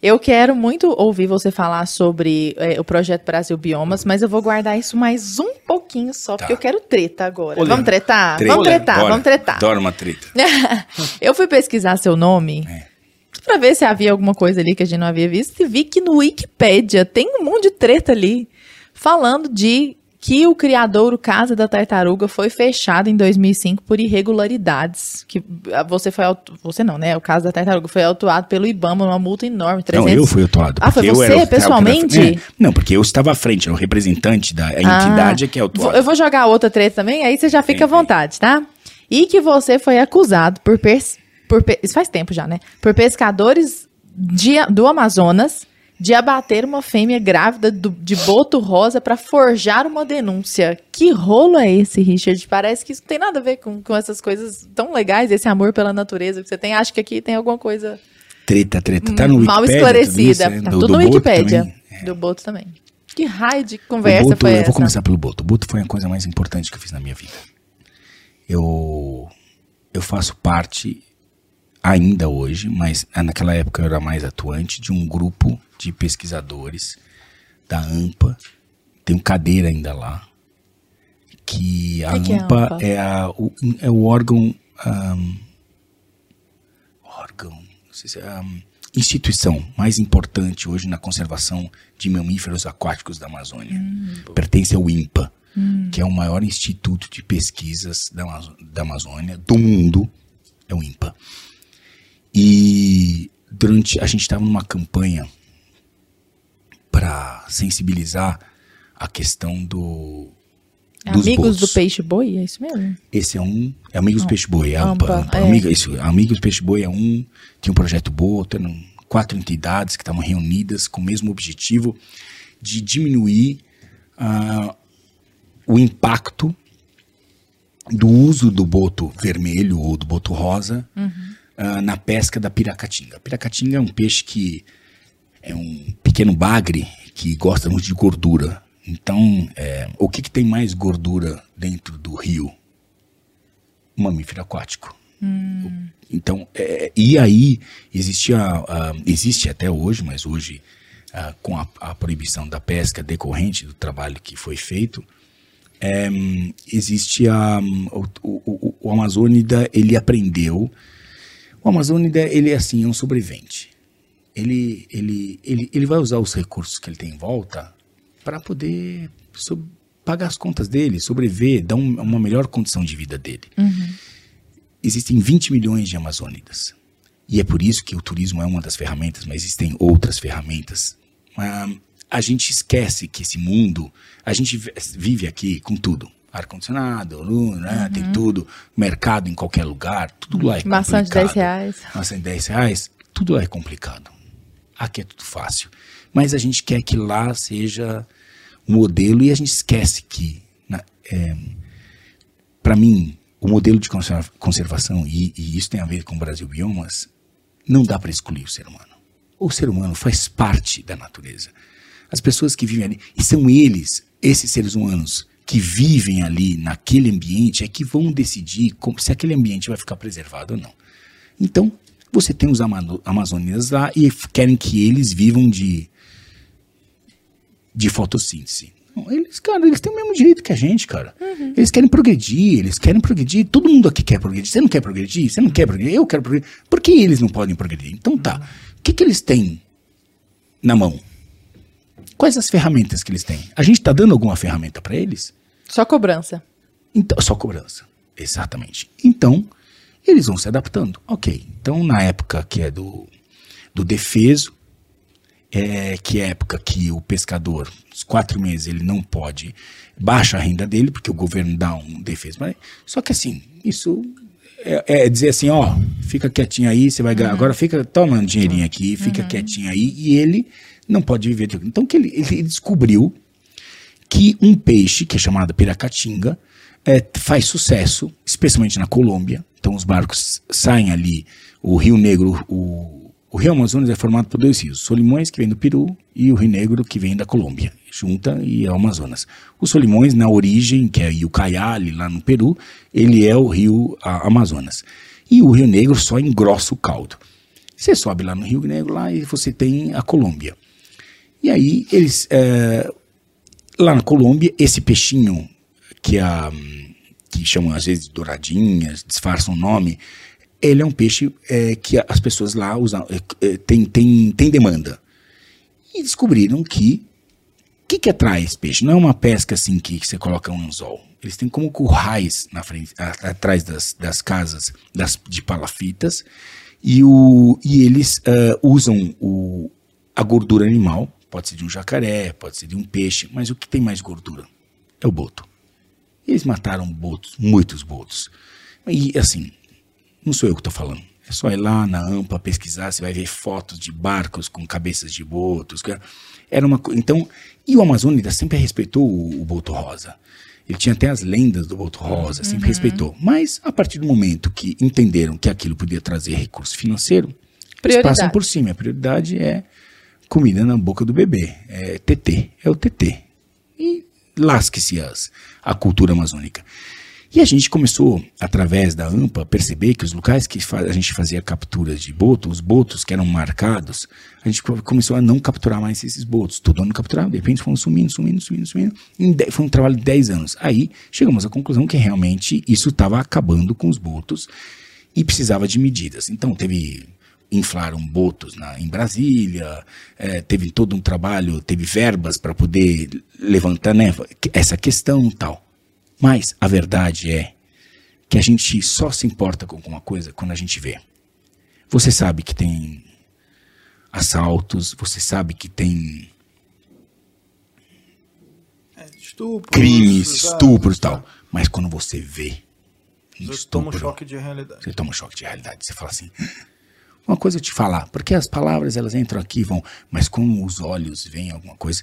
Eu quero muito ouvir você falar sobre é, o projeto Brasil Biomas, mas eu vou guardar isso mais um pouquinho só, porque eu quero treta agora. Polêmica. Vamos tretar? Treta. Vamos tretar, Bora. vamos tretar. Adoro uma treta. eu fui pesquisar seu nome É. pra ver se havia alguma coisa ali que a gente não havia visto e vi que no Wikipedia tem um monte de treta ali falando de que o criadouro Casa da Tartaruga foi fechado em 2005 por irregularidades. Que ah, você foi você não, né? O Casa da Tartaruga foi autuado pelo IBAMA numa multa enorme, 300 Não, eu fui atuado. Ah, foi porque eu você, era pessoalmente? É. Não, porque eu estava à frente, era o representante da a entidade é que é autuada. Eu vou jogar outra treta também, aí você já fica à vontade, tá? E que você foi acusado por, pers- por pe- isso faz tempo já, né? Por pescadores de- do Amazonas de abater uma fêmea grávida do- de boto rosa para forjar uma denúncia. Que rolo é esse, Richard? Parece que isso não tem nada a ver com, com essas coisas tão legais, esse amor pela natureza que você tem. Acho que aqui tem alguma coisa Treta, treta. Tá no mal Wikipedia, tudo esclarecida. isso, né? Tá Do- tudo do no Wikipédia. também. Do boto também. Que raio de conversa Boto, foi eu essa? vou começar pelo Boto. O Boto foi a coisa mais importante que eu fiz na minha vida. Eu, eu faço parte, ainda hoje, mas naquela época eu era mais atuante, de um grupo de pesquisadores da AMPA. Tem um cadeira ainda lá. Que a Que que é a AMPA AMPA? é, a- o, é o órgão. ahm, órgão. Não sei se é a instituição mais importante hoje na conservação de mamíferos aquáticos da Amazônia. Pertence ao INPA, que é o maior instituto de pesquisas da, da Amazônia, do mundo. É o INPA. E durante a gente estava numa campanha para sensibilizar a questão do dos Amigos botos. do Peixe Boi, é isso mesmo? Esse é um. É Amigos do Peixe Boi, é AMPA. AMPA, AMPA. é. Amiga- isso, Amigos do Peixe Boi é um. Tinha um projeto Boto, eram quatro entidades que estavam reunidas com o mesmo objetivo de diminuir ah, o impacto do uso do boto vermelho ou do boto rosa ah, na pesca da piracatinga. A piracatinga é um peixe que é um pequeno bagre que gosta muito de gordura. Então, é, o que, que tem mais gordura dentro do rio? Um mamífero aquático. Então, é, e aí existia, ah, existe até hoje, mas hoje ah, com a, a proibição da pesca decorrente do trabalho que foi feito, é, existe a, o, o, o, o Amazônida, ele aprendeu, o Amazônida, ele é assim, é um sobrevivente. Ele, ele, ele, ele vai usar os recursos que ele tem em volta para poder pagar as contas dele, sobreviver, dar um- uma melhor condição de vida dele existem 20 milhões de amazônidas. E é por isso que o turismo é uma das ferramentas, mas existem outras ferramentas. Ah, a gente esquece que esse mundo, a gente vi- vive aqui com tudo. Ar-condicionado, luz, né, tem tudo, mercado em qualquer lugar, tudo lá é Maçã de complicado. 10 reais. Maçã de 10 reais, tudo lá é complicado. Aqui é tudo fácil. Mas a gente quer que lá seja um modelo e a gente esquece que, para mim, o modelo de conserva- conservação, e, e isso tem a ver com o Brasil Biomas, não dá para excluir o ser humano. O ser humano faz parte da natureza. As pessoas que vivem ali, e são eles, esses seres humanos, que vivem ali naquele ambiente, é que vão decidir como- se aquele ambiente vai ficar preservado ou não. Então, você tem os ama- amazônidas lá e querem que eles vivam de, de fotossíntese. Eles, cara, eles têm o mesmo direito que a gente, cara. Eles querem progredir, eles querem progredir. Todo mundo aqui quer progredir. Você não quer progredir? Você não quer progredir? Eu quero progredir. Por que eles não podem progredir? Então tá. O que, que eles têm na mão? Quais as ferramentas que eles têm? A gente está dando alguma ferramenta para eles? Só cobrança. Então, só cobrança. Exatamente. Então, eles vão se adaptando. Ok. Então, na época que é do, do defeso, é, que é a época que o pescador, os quatro meses, ele não pode, baixa a renda dele, porque o governo dá um defeso. Mas, só que assim, isso é, é dizer assim, ó, fica quietinho aí, você vai ganhar. Agora fica, toma um dinheirinho aqui, fica quietinho aí, e ele não pode viver. Então, que ele, ele descobriu que um peixe, que é chamado piracatinga, é, faz sucesso, especialmente na Colômbia. Então os barcos saem ali, o Rio Negro, o, o Rio Amazonas é formado por dois rios, Solimões, que vem do Peru, e o Rio Negro, que vem da Colômbia, junta e é o Amazonas. O Solimões, na origem, que é o Ucayali, lá no Peru, ele é o Rio Amazonas. E o Rio Negro só engrossa o caldo. Você sobe lá no Rio Negro, lá, e você tem a Colômbia. E aí eles é, lá na Colômbia, esse peixinho que a que chamam às vezes de douradinhas, disfarçam o nome, ele é um peixe é, que as pessoas lá usam, é, é, tem, tem, tem demanda. E descobriram que o que, que atrai esse peixe? Não é uma pesca assim que você coloca um anzol. Eles têm como currais na frente, a- atrás das, das casas das, de palafitas e, o, e eles ah, usam o, a gordura animal. Pode ser de um jacaré, pode ser de um peixe, mas o que tem mais gordura? É o boto. Eles mataram botos, muitos botos. E assim, não sou eu que estou falando. É só ir lá na AMPA pesquisar, você vai ver fotos de barcos com cabeças de botos. Era uma Então, e o Amazônida sempre respeitou o, o boto rosa. Ele tinha até as lendas do boto rosa, sempre respeitou. Mas, a partir do momento que entenderam que aquilo podia trazer recurso financeiro, eles passam por cima. A prioridade é comida na boca do bebê. É TT, é o TT. E lasque-se as- a cultura amazônica. E a gente começou, através da AMPA, a perceber que os locais que a gente fazia capturas de boto, os botos que eram marcados, a gente co- começou a não capturar mais esses botos. Todo ano capturava, de repente foram sumindo, sumindo, sumindo, sumindo. Foi um trabalho de 10 anos. Aí chegamos à conclusão que realmente isso estava acabando com os botos e precisava de medidas. Então teve inflaram botos na, em Brasília, eh, teve todo um trabalho, teve verbas para poder levantar né, essa questão e tal. Mas a verdade é que a gente só se importa com alguma coisa quando a gente vê. Você sabe que tem assaltos, você sabe que tem Estupro, crimes, estupros e tal. Mas quando você vê Você toma um estupro, choque de realidade. você toma um choque de realidade. Você fala assim: Uma coisa eu te falar, porque as palavras elas entram aqui vão, mas como os olhos veem alguma coisa.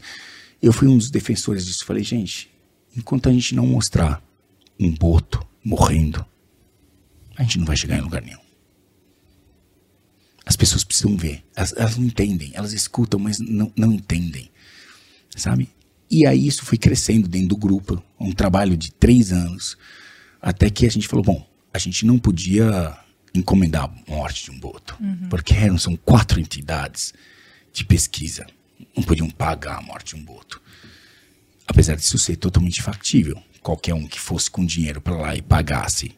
Eu fui um dos defensores disso. Falei, gente, enquanto a gente não mostrar um boto morrendo, a gente não vai chegar em lugar nenhum. As pessoas precisam ver. Elas, elas não entendem, elas escutam, mas não, não entendem. Sabe? E aí isso foi crescendo dentro do grupo, um trabalho de três anos, até que a gente falou, bom, a gente não podia encomendar a morte de um boto, uhum. porque eram, são quatro entidades de pesquisa, não podiam pagar a morte de um boto. Apesar disso ser totalmente factível, qualquer um que fosse com dinheiro para lá e pagasse.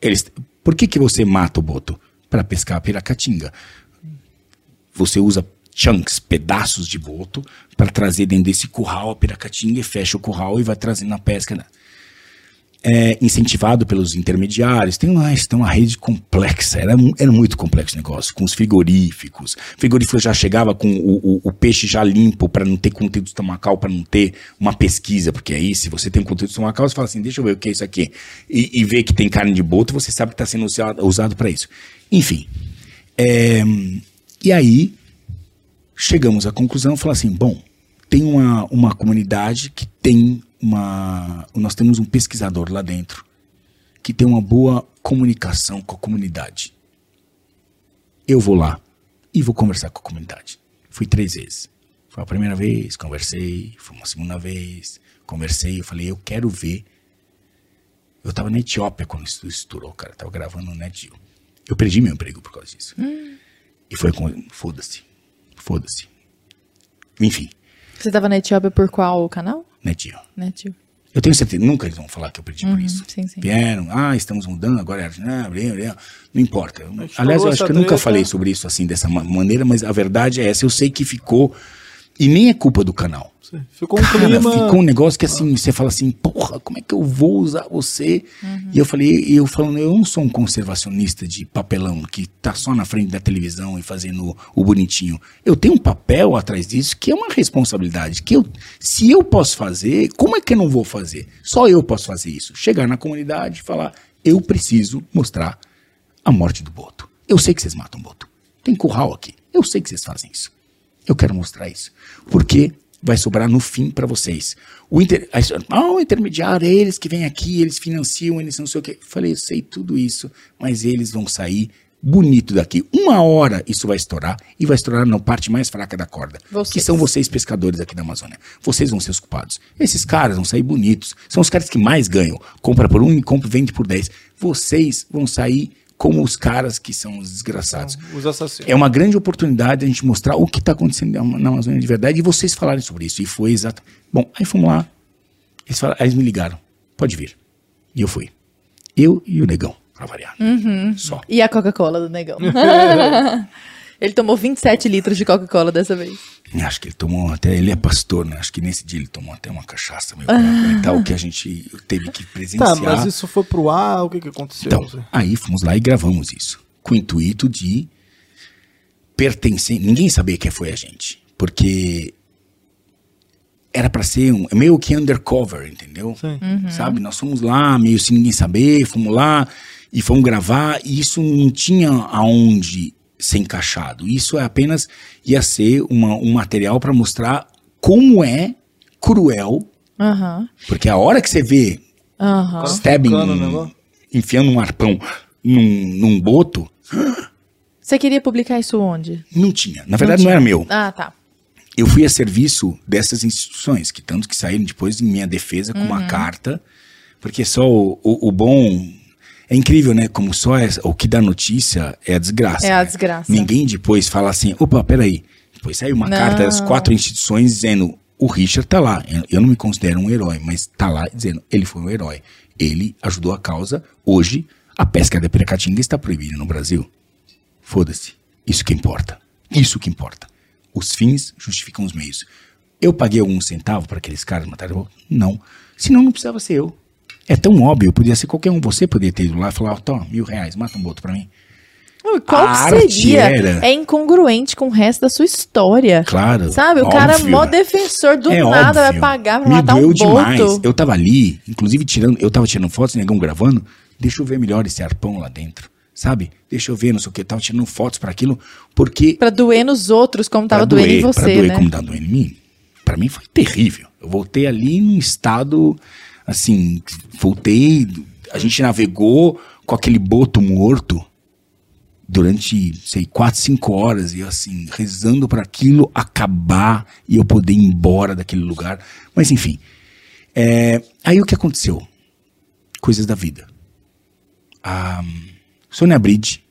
Eles, por que, que você mata o boto? Para pescar piracatinga. Você usa chunks, pedaços de boto, para trazer dentro desse curral a piracatinga e fecha o curral e vai trazendo a pesca. É, incentivado pelos intermediários, tem uma, tem uma rede complexa, era, era muito complexo o negócio, com os frigoríficos. O frigorífico já chegava com o, o, o peixe já limpo para não ter conteúdo estomacal, para não ter uma pesquisa, porque aí se você tem um conteúdo estomacal, você fala assim, deixa eu ver o que é isso aqui, e, e vê que tem carne de boto, você sabe que está sendo usado, usado para isso. Enfim, é, e aí chegamos à conclusão, falar assim, bom, tem uma, uma comunidade que tem uma, nós temos um pesquisador lá dentro que tem uma boa comunicação com a comunidade. Eu vou lá e vou conversar com a comunidade. Fui três vezes. Foi a primeira vez, conversei, foi uma segunda vez, conversei, eu falei, eu quero ver. Eu tava na Etiópia quando isso estourou, cara, eu tava gravando no NetGeo. Eu perdi meu emprego por causa disso. Hum. E foi com, foda-se, Foda-se. Enfim. Você tava na Etiópia por qual canal? Netio. Netio. Eu tenho certeza, nunca eles vão falar que eu perdi uhum, por isso. Sim, sim. Vieram, ah, estamos mudando, agora é ah, não importa. Aliás, eu acho que eu nunca falei sobre isso assim, dessa maneira, mas a verdade é essa. Eu sei que ficou, e nem é culpa do canal. Ficou um Cara, clima... ficou um negócio que assim, você fala assim, porra, como é que eu vou usar você? Uhum. E eu falei, eu falando, eu não sou um conservacionista de papelão que tá só na frente da televisão e fazendo o bonitinho. Eu tenho um papel atrás disso que é uma responsabilidade. Que eu, se eu posso fazer, como é que eu não vou fazer? Só eu posso fazer isso. Chegar na comunidade e falar, eu preciso mostrar a morte do boto. Eu sei que vocês matam boto. Tem curral aqui. Eu sei que vocês fazem isso. Eu quero mostrar isso. Porque vai sobrar no fim para vocês. O, inter, ah, o intermediário, é eles que vêm aqui, eles financiam, eles não sei o que. Falei, eu sei tudo isso, mas eles vão sair bonito daqui. Uma hora isso vai estourar e vai estourar na parte mais fraca da corda, vocês. que são vocês pescadores aqui da Amazônia. Vocês vão ser os culpados. Esses caras vão sair bonitos. São os caras que mais ganham. Compra por um e compra vende por dez. Vocês vão sair como os caras que são os desgraçados. Os assassinos. É uma grande oportunidade a gente mostrar o que está acontecendo na Amazônia de verdade e vocês falarem sobre isso. E foi exato. Bom, aí fomos lá. Eles, falaram, aí eles me ligaram. Pode vir. E eu fui. Eu e o negão, pra variar. Uhum. Só. E a Coca-Cola do negão. Ele tomou 27 litros de Coca-Cola dessa vez. Acho que ele tomou até. Ele é pastor, né? Acho que nesse dia ele tomou até uma cachaça meio ah. o que a gente teve que presenciar. Tá, mas isso foi pro ar? O que, que aconteceu? Então, aí fomos lá e gravamos isso. Com o intuito de pertencer. Ninguém sabia quem foi a gente. Porque era para ser um, meio que undercover, entendeu? Uhum. Sabe? Nós fomos lá, meio sem ninguém saber, fomos lá e fomos gravar, e isso não tinha aonde ser encaixado. Isso é apenas ia ser uma, um material para mostrar como é cruel. Uhum. Porque a hora que você vê uhum. stabbing, enfiando um arpão num, num boto. Você queria publicar isso onde? Não tinha. Na verdade, não, não era meu. Ah, tá. Eu fui a serviço dessas instituições, que tanto que saíram depois em minha defesa com uhum. uma carta, porque só o, o, o bom é incrível, né? Como só é, o que dá notícia é a desgraça. É a né? desgraça. Ninguém depois fala assim, opa, peraí. Depois saiu uma não. carta das quatro instituições dizendo, o Richard tá lá. Eu não me considero um herói, mas tá lá dizendo, ele foi um herói. Ele ajudou a causa. Hoje, a pesca da piracatinga está proibida no Brasil. Foda-se. Isso que importa. Isso que importa. Os fins justificam os meios. Eu paguei algum centavo para aqueles caras matarem? Não. Senão não precisava ser eu. É tão óbvio, podia ser qualquer um. Você poderia ter ido lá e falar, toma, mil reais, mata um boto pra mim. Qual a seria? Era... É incongruente com o resto da sua história. Claro. Sabe? O óbvio. cara é mó defensor do é nada óbvio. vai pagar pra Me matar doeu um demais. boto. Eu tava ali, inclusive tirando, eu tava tirando fotos, negão gravando. Deixa eu ver melhor esse arpão lá dentro. sabe? Deixa eu ver, não sei o que, tava tirando fotos para aquilo, porque Pra doer nos outros, como tava pra doendo doer, em pra você, doer né? como tá doendo em mim, pra mim foi terrível. Eu voltei ali num estado, assim, voltei, a gente navegou com aquele boto morto durante, sei, quatro, cinco horas, e eu, assim, rezando para aquilo acabar e eu poder ir embora daquele lugar. Mas, enfim, é, aí o que aconteceu? Coisas da vida. A Sônia Bride,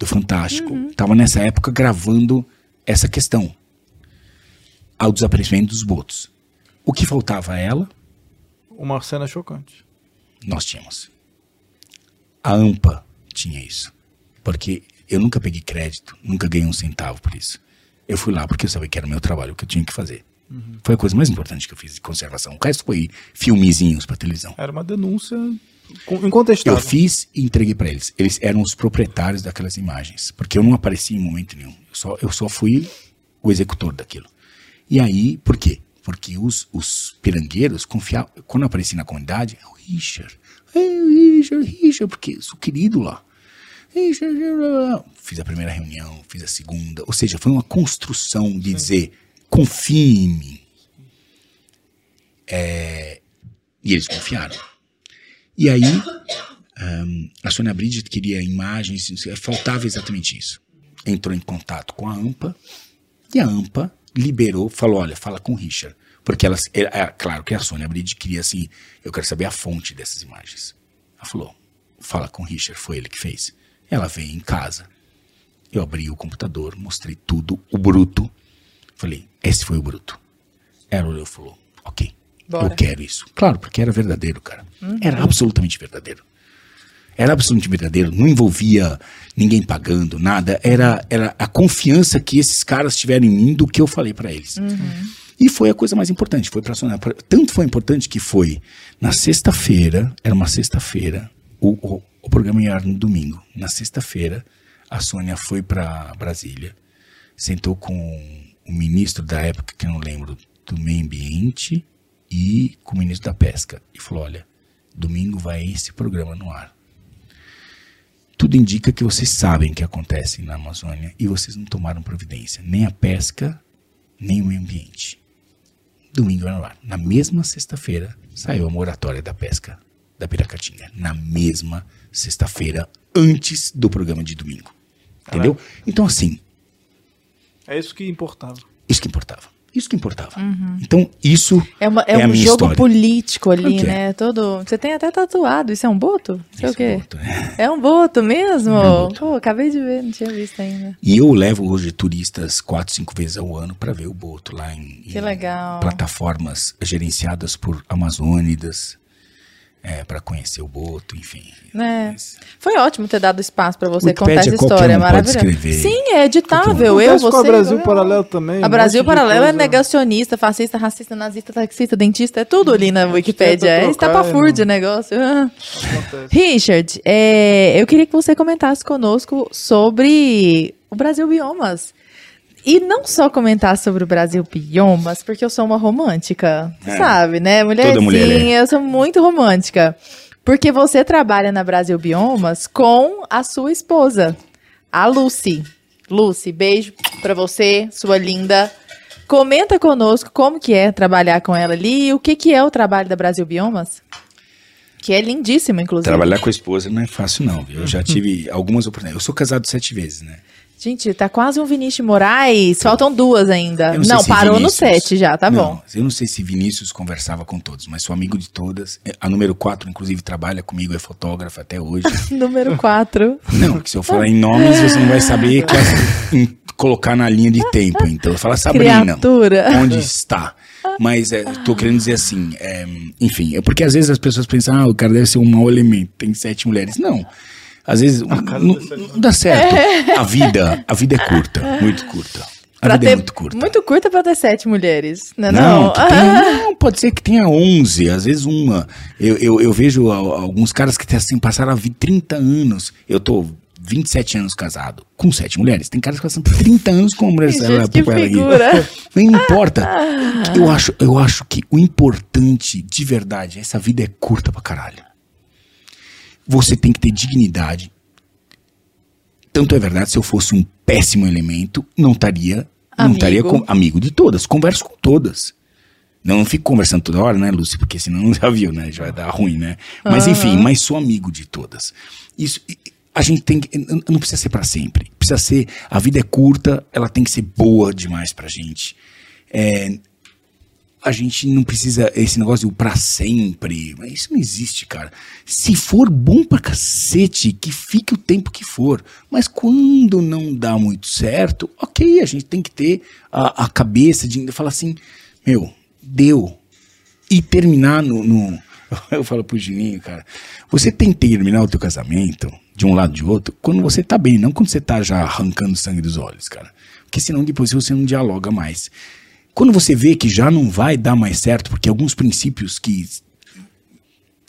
do Fantástico, estava nessa época gravando essa questão ao desaparecimento dos botos. O que faltava a ela, Uma cena chocante. nós tínhamos. A AMPA tinha isso. Porque eu nunca peguei crédito, nunca ganhei um centavo por isso. Eu fui lá porque eu sabia que era o meu trabalho, o que eu tinha que fazer. Foi a coisa mais importante que eu fiz de conservação. O resto foi filmezinhos pra televisão. Era uma denúncia incontestável. Eu fiz e entreguei pra eles. Eles eram os proprietários daquelas imagens. Porque eu não apareci em momento nenhum. Eu só, eu só fui o executor daquilo. E aí, por quê? Porque os, os pirangueiros confiavam. Quando eu apareci na comunidade, é o Richard. É o Richard, Richard, porque sou querido lá. Richard, Fiz a primeira reunião, fiz a segunda. Ou seja, foi uma construção de dizer: confie em mim. É, e eles confiaram. E aí, ahn, a Sônia Bridget queria imagens, faltava exatamente isso. Entrou em contato com a AMPA e a AMPA liberou, falou: olha, fala com o Richard. Porque ela, é, é claro que a Sônia Bridget queria assim: eu quero saber a fonte dessas imagens. Ela falou: fala com o Richard, foi ele que fez. Ela veio em casa. Eu abri o computador, mostrei tudo, o bruto. Falei: esse foi o bruto. Ela olhou e falou: ok, Bora. eu quero isso. Claro, porque era verdadeiro, cara. Era absolutamente verdadeiro. Era absolutamente verdadeiro, não envolvia ninguém pagando, nada. Era, era a confiança que esses caras tiveram em mim do que eu falei pra eles. E foi a coisa mais importante, foi. Pra- Tanto foi importante que foi na sexta-feira, era uma sexta-feira, o, o, o programa ia no domingo. Na sexta-feira, a Sônia foi pra Brasília, sentou com o ministro da época, que eu não lembro, do meio ambiente e com o ministro da pesca. E falou: olha, domingo vai esse programa no ar. Tudo indica que vocês sabem o que acontece na Amazônia e vocês não tomaram providência, nem a pesca, nem o meio ambiente. Domingo no ar. Na mesma sexta-feira saiu a moratória da pesca da Piracatinga. Na mesma sexta-feira, antes do programa de domingo. Entendeu? Então, assim, É isso que importava. isso que importava. Isso que importava. Então, isso É, uma- é É a um minha jogo história. político ali, Claro é. né? Todo. Você tem até tatuado. Isso é um boto? Sei o Esse quê. voto, né? É um boto mesmo? É um boto. Pô, acabei de ver, não tinha visto ainda. E eu levo hoje turistas quatro, cinco vezes ao ano para ver o boto lá em, Que em legal. plataformas gerenciadas por amazônidas, é, para conhecer o boto, enfim. É. Foi ótimo ter dado espaço pra você Wikipédia, contar essa história. um Maravilhosa. escrever. Sim, é editável. Eu, você. com a Brasil eu- Paralelo também. A Brasil Paralelo é negacionista, fascista, racista, nazista, taxista, dentista, é tudo ali na Wikipédia. tenta É trocar, estapafúrdia o não- negócio. Richard, é, eu queria que você comentasse conosco sobre o Brasil Biomas. E não só comentar sobre o Brasil Biomas, porque eu sou uma romântica, É. sabe, né? Mulherzinha, mulher é. eu sou muito romântica. Porque você trabalha na Brasil Biomas com a sua esposa, a Lucy. Lucy, beijo pra você, sua linda. Comenta conosco como que é trabalhar com ela ali e o que que é o trabalho da Brasil Biomas. Que é lindíssimo, inclusive. Trabalhar com a esposa não é fácil, não. viu? Eu já tive algumas oportunidades. Eu sou casado sete vezes, né? Gente, tá quase um Vinícius Moraes. Faltam duas ainda. Não, se parou no Vinícius- sete já, tá Não, bom. Eu não sei se Vinícius conversava com todos, mas sou amigo de todas. É, A número 4, inclusive, trabalha comigo, é fotógrafa até hoje. Número quatro. Não, que se eu falar em nomes, você não vai saber que em- colocar na linha de tempo. Então, fala Sabrina, Criatura. onde está? Mas é, tô querendo dizer assim, é, enfim, é porque às vezes as pessoas pensam, ah, o cara deve ser um mau elemento, tem sete mulheres. Não. Às vezes não, não dá certo. A vida, a vida é curta, muito curta. A Pra vida ter, é muito curta. Muito curta pra ter sete mulheres, né? Não, Não, tem- não, pode ser que tenha 11, às vezes uma. Eu, eu, eu vejo al- alguns caras que têm, assim, passaram a vida 30 anos. Eu tô 27 anos casado com sete mulheres. Tem caras que passam 30 anos com uma mulher. Que ela- gente, que com ela. Não importa. Eu acho, eu acho que o importante, de verdade, essa vida é curta pra caralho. Você tem que ter dignidade. Tanto é verdade, se eu fosse um péssimo elemento, não estaria não Amigo. estaria com, amigo de todas. Converso com todas. Não, não fico conversando toda hora, né, Lúcia? Porque senão já viu, né? Já vai dar ruim, né? Mas enfim, mas sou amigo de todas. Isso, a gente tem que. Não precisa ser pra sempre. Precisa ser. A vida é curta, ela tem que ser boa demais pra gente. É, a gente não precisa esse negócio de pra sempre. Mas Isso não existe, cara. Se for bom pra cacete, que fique o tempo que for. Mas quando não dá muito certo, ok, a gente tem que ter a, a cabeça de falar assim, meu, deu. E terminar no, no- Eu falo pro Juninho, cara, você tem que terminar o teu casamento de um lado de outro quando você tá bem, não quando você tá já arrancando sangue dos olhos, cara. Porque senão depois você não dialoga mais. Quando você vê que já não vai dar mais certo, porque alguns princípios que,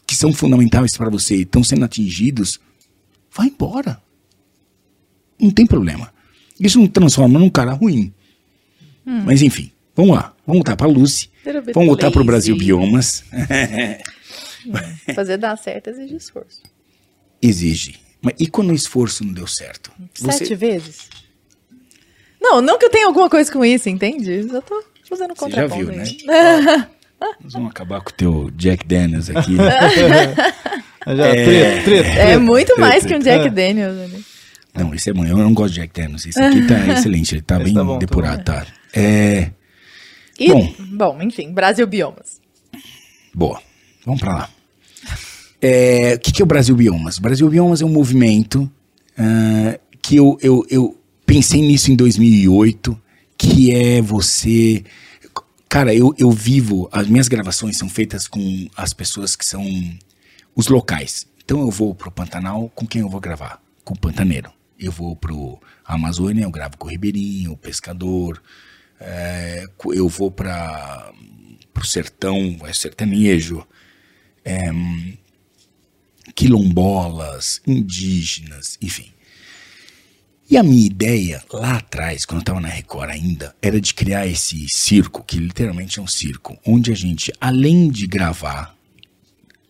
que são fundamentais para você estão sendo atingidos, vai embora. Não tem problema. Isso não transforma num cara ruim. Mas enfim, vamos lá. Vamos voltar para Lucy. Little bit Vamos voltar para o. Brasil Biomas. Fazer dar certo exige esforço. Exige. Mas e quando o esforço não deu certo? Sete vezes? Não, não que eu tenha alguma coisa com isso, entende? Eu tô fazendo Você já viu, né? Nós vamos acabar com o teu Jack Daniels aqui. Já, treta, treta, É treta. muito mais que um Jack É. Daniels. né? Não, esse é bom. Eu não gosto de Jack Daniels. Esse aqui tá excelente. Ele tá Esse bem tá bom, tá depurado, tá? É. E, Bom. bom. enfim, Brasil Biomas. Boa. Vamos pra lá. É, O que, que é o Brasil Biomas? O Brasil Biomas é um movimento ah, que eu, eu, eu pensei nisso em 2008, que é você... Cara, eu, eu vivo... As minhas gravações são feitas com as pessoas que são os locais. Então eu vou pro Pantanal, com quem eu vou gravar? Com o Pantaneiro. Eu vou pro Amazônia, eu gravo com o Ribeirinho, o Pescador. É, eu vou para pro sertão, é sertanejo, é, quilombolas, indígenas, enfim. E a minha ideia lá atrás, quando eu estava na Record ainda, era de criar esse circo, que literalmente é um circo, onde a gente, além de gravar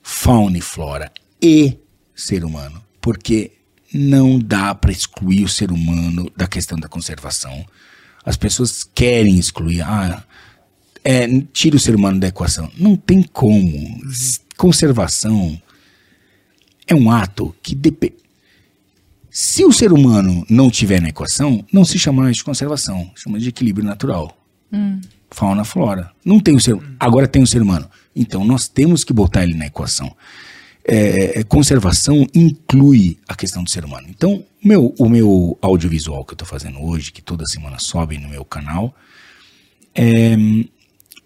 fauna e flora e ser humano, porque não dá para excluir o ser humano da questão da conservação. As pessoas querem excluir, ah, é, tira o ser humano da equação. Não tem como. Conservação é um ato que depende. Se o ser humano não tiver na equação, não se chama mais de conservação, chama de equilíbrio natural. Fauna, flora. Não tem o ser Agora tem o ser humano. Então nós temos que botar ele na equação. É, é, conservação inclui a questão do ser humano. Então, meu, o meu audiovisual que eu estou fazendo hoje, que toda semana sobe no meu canal, é,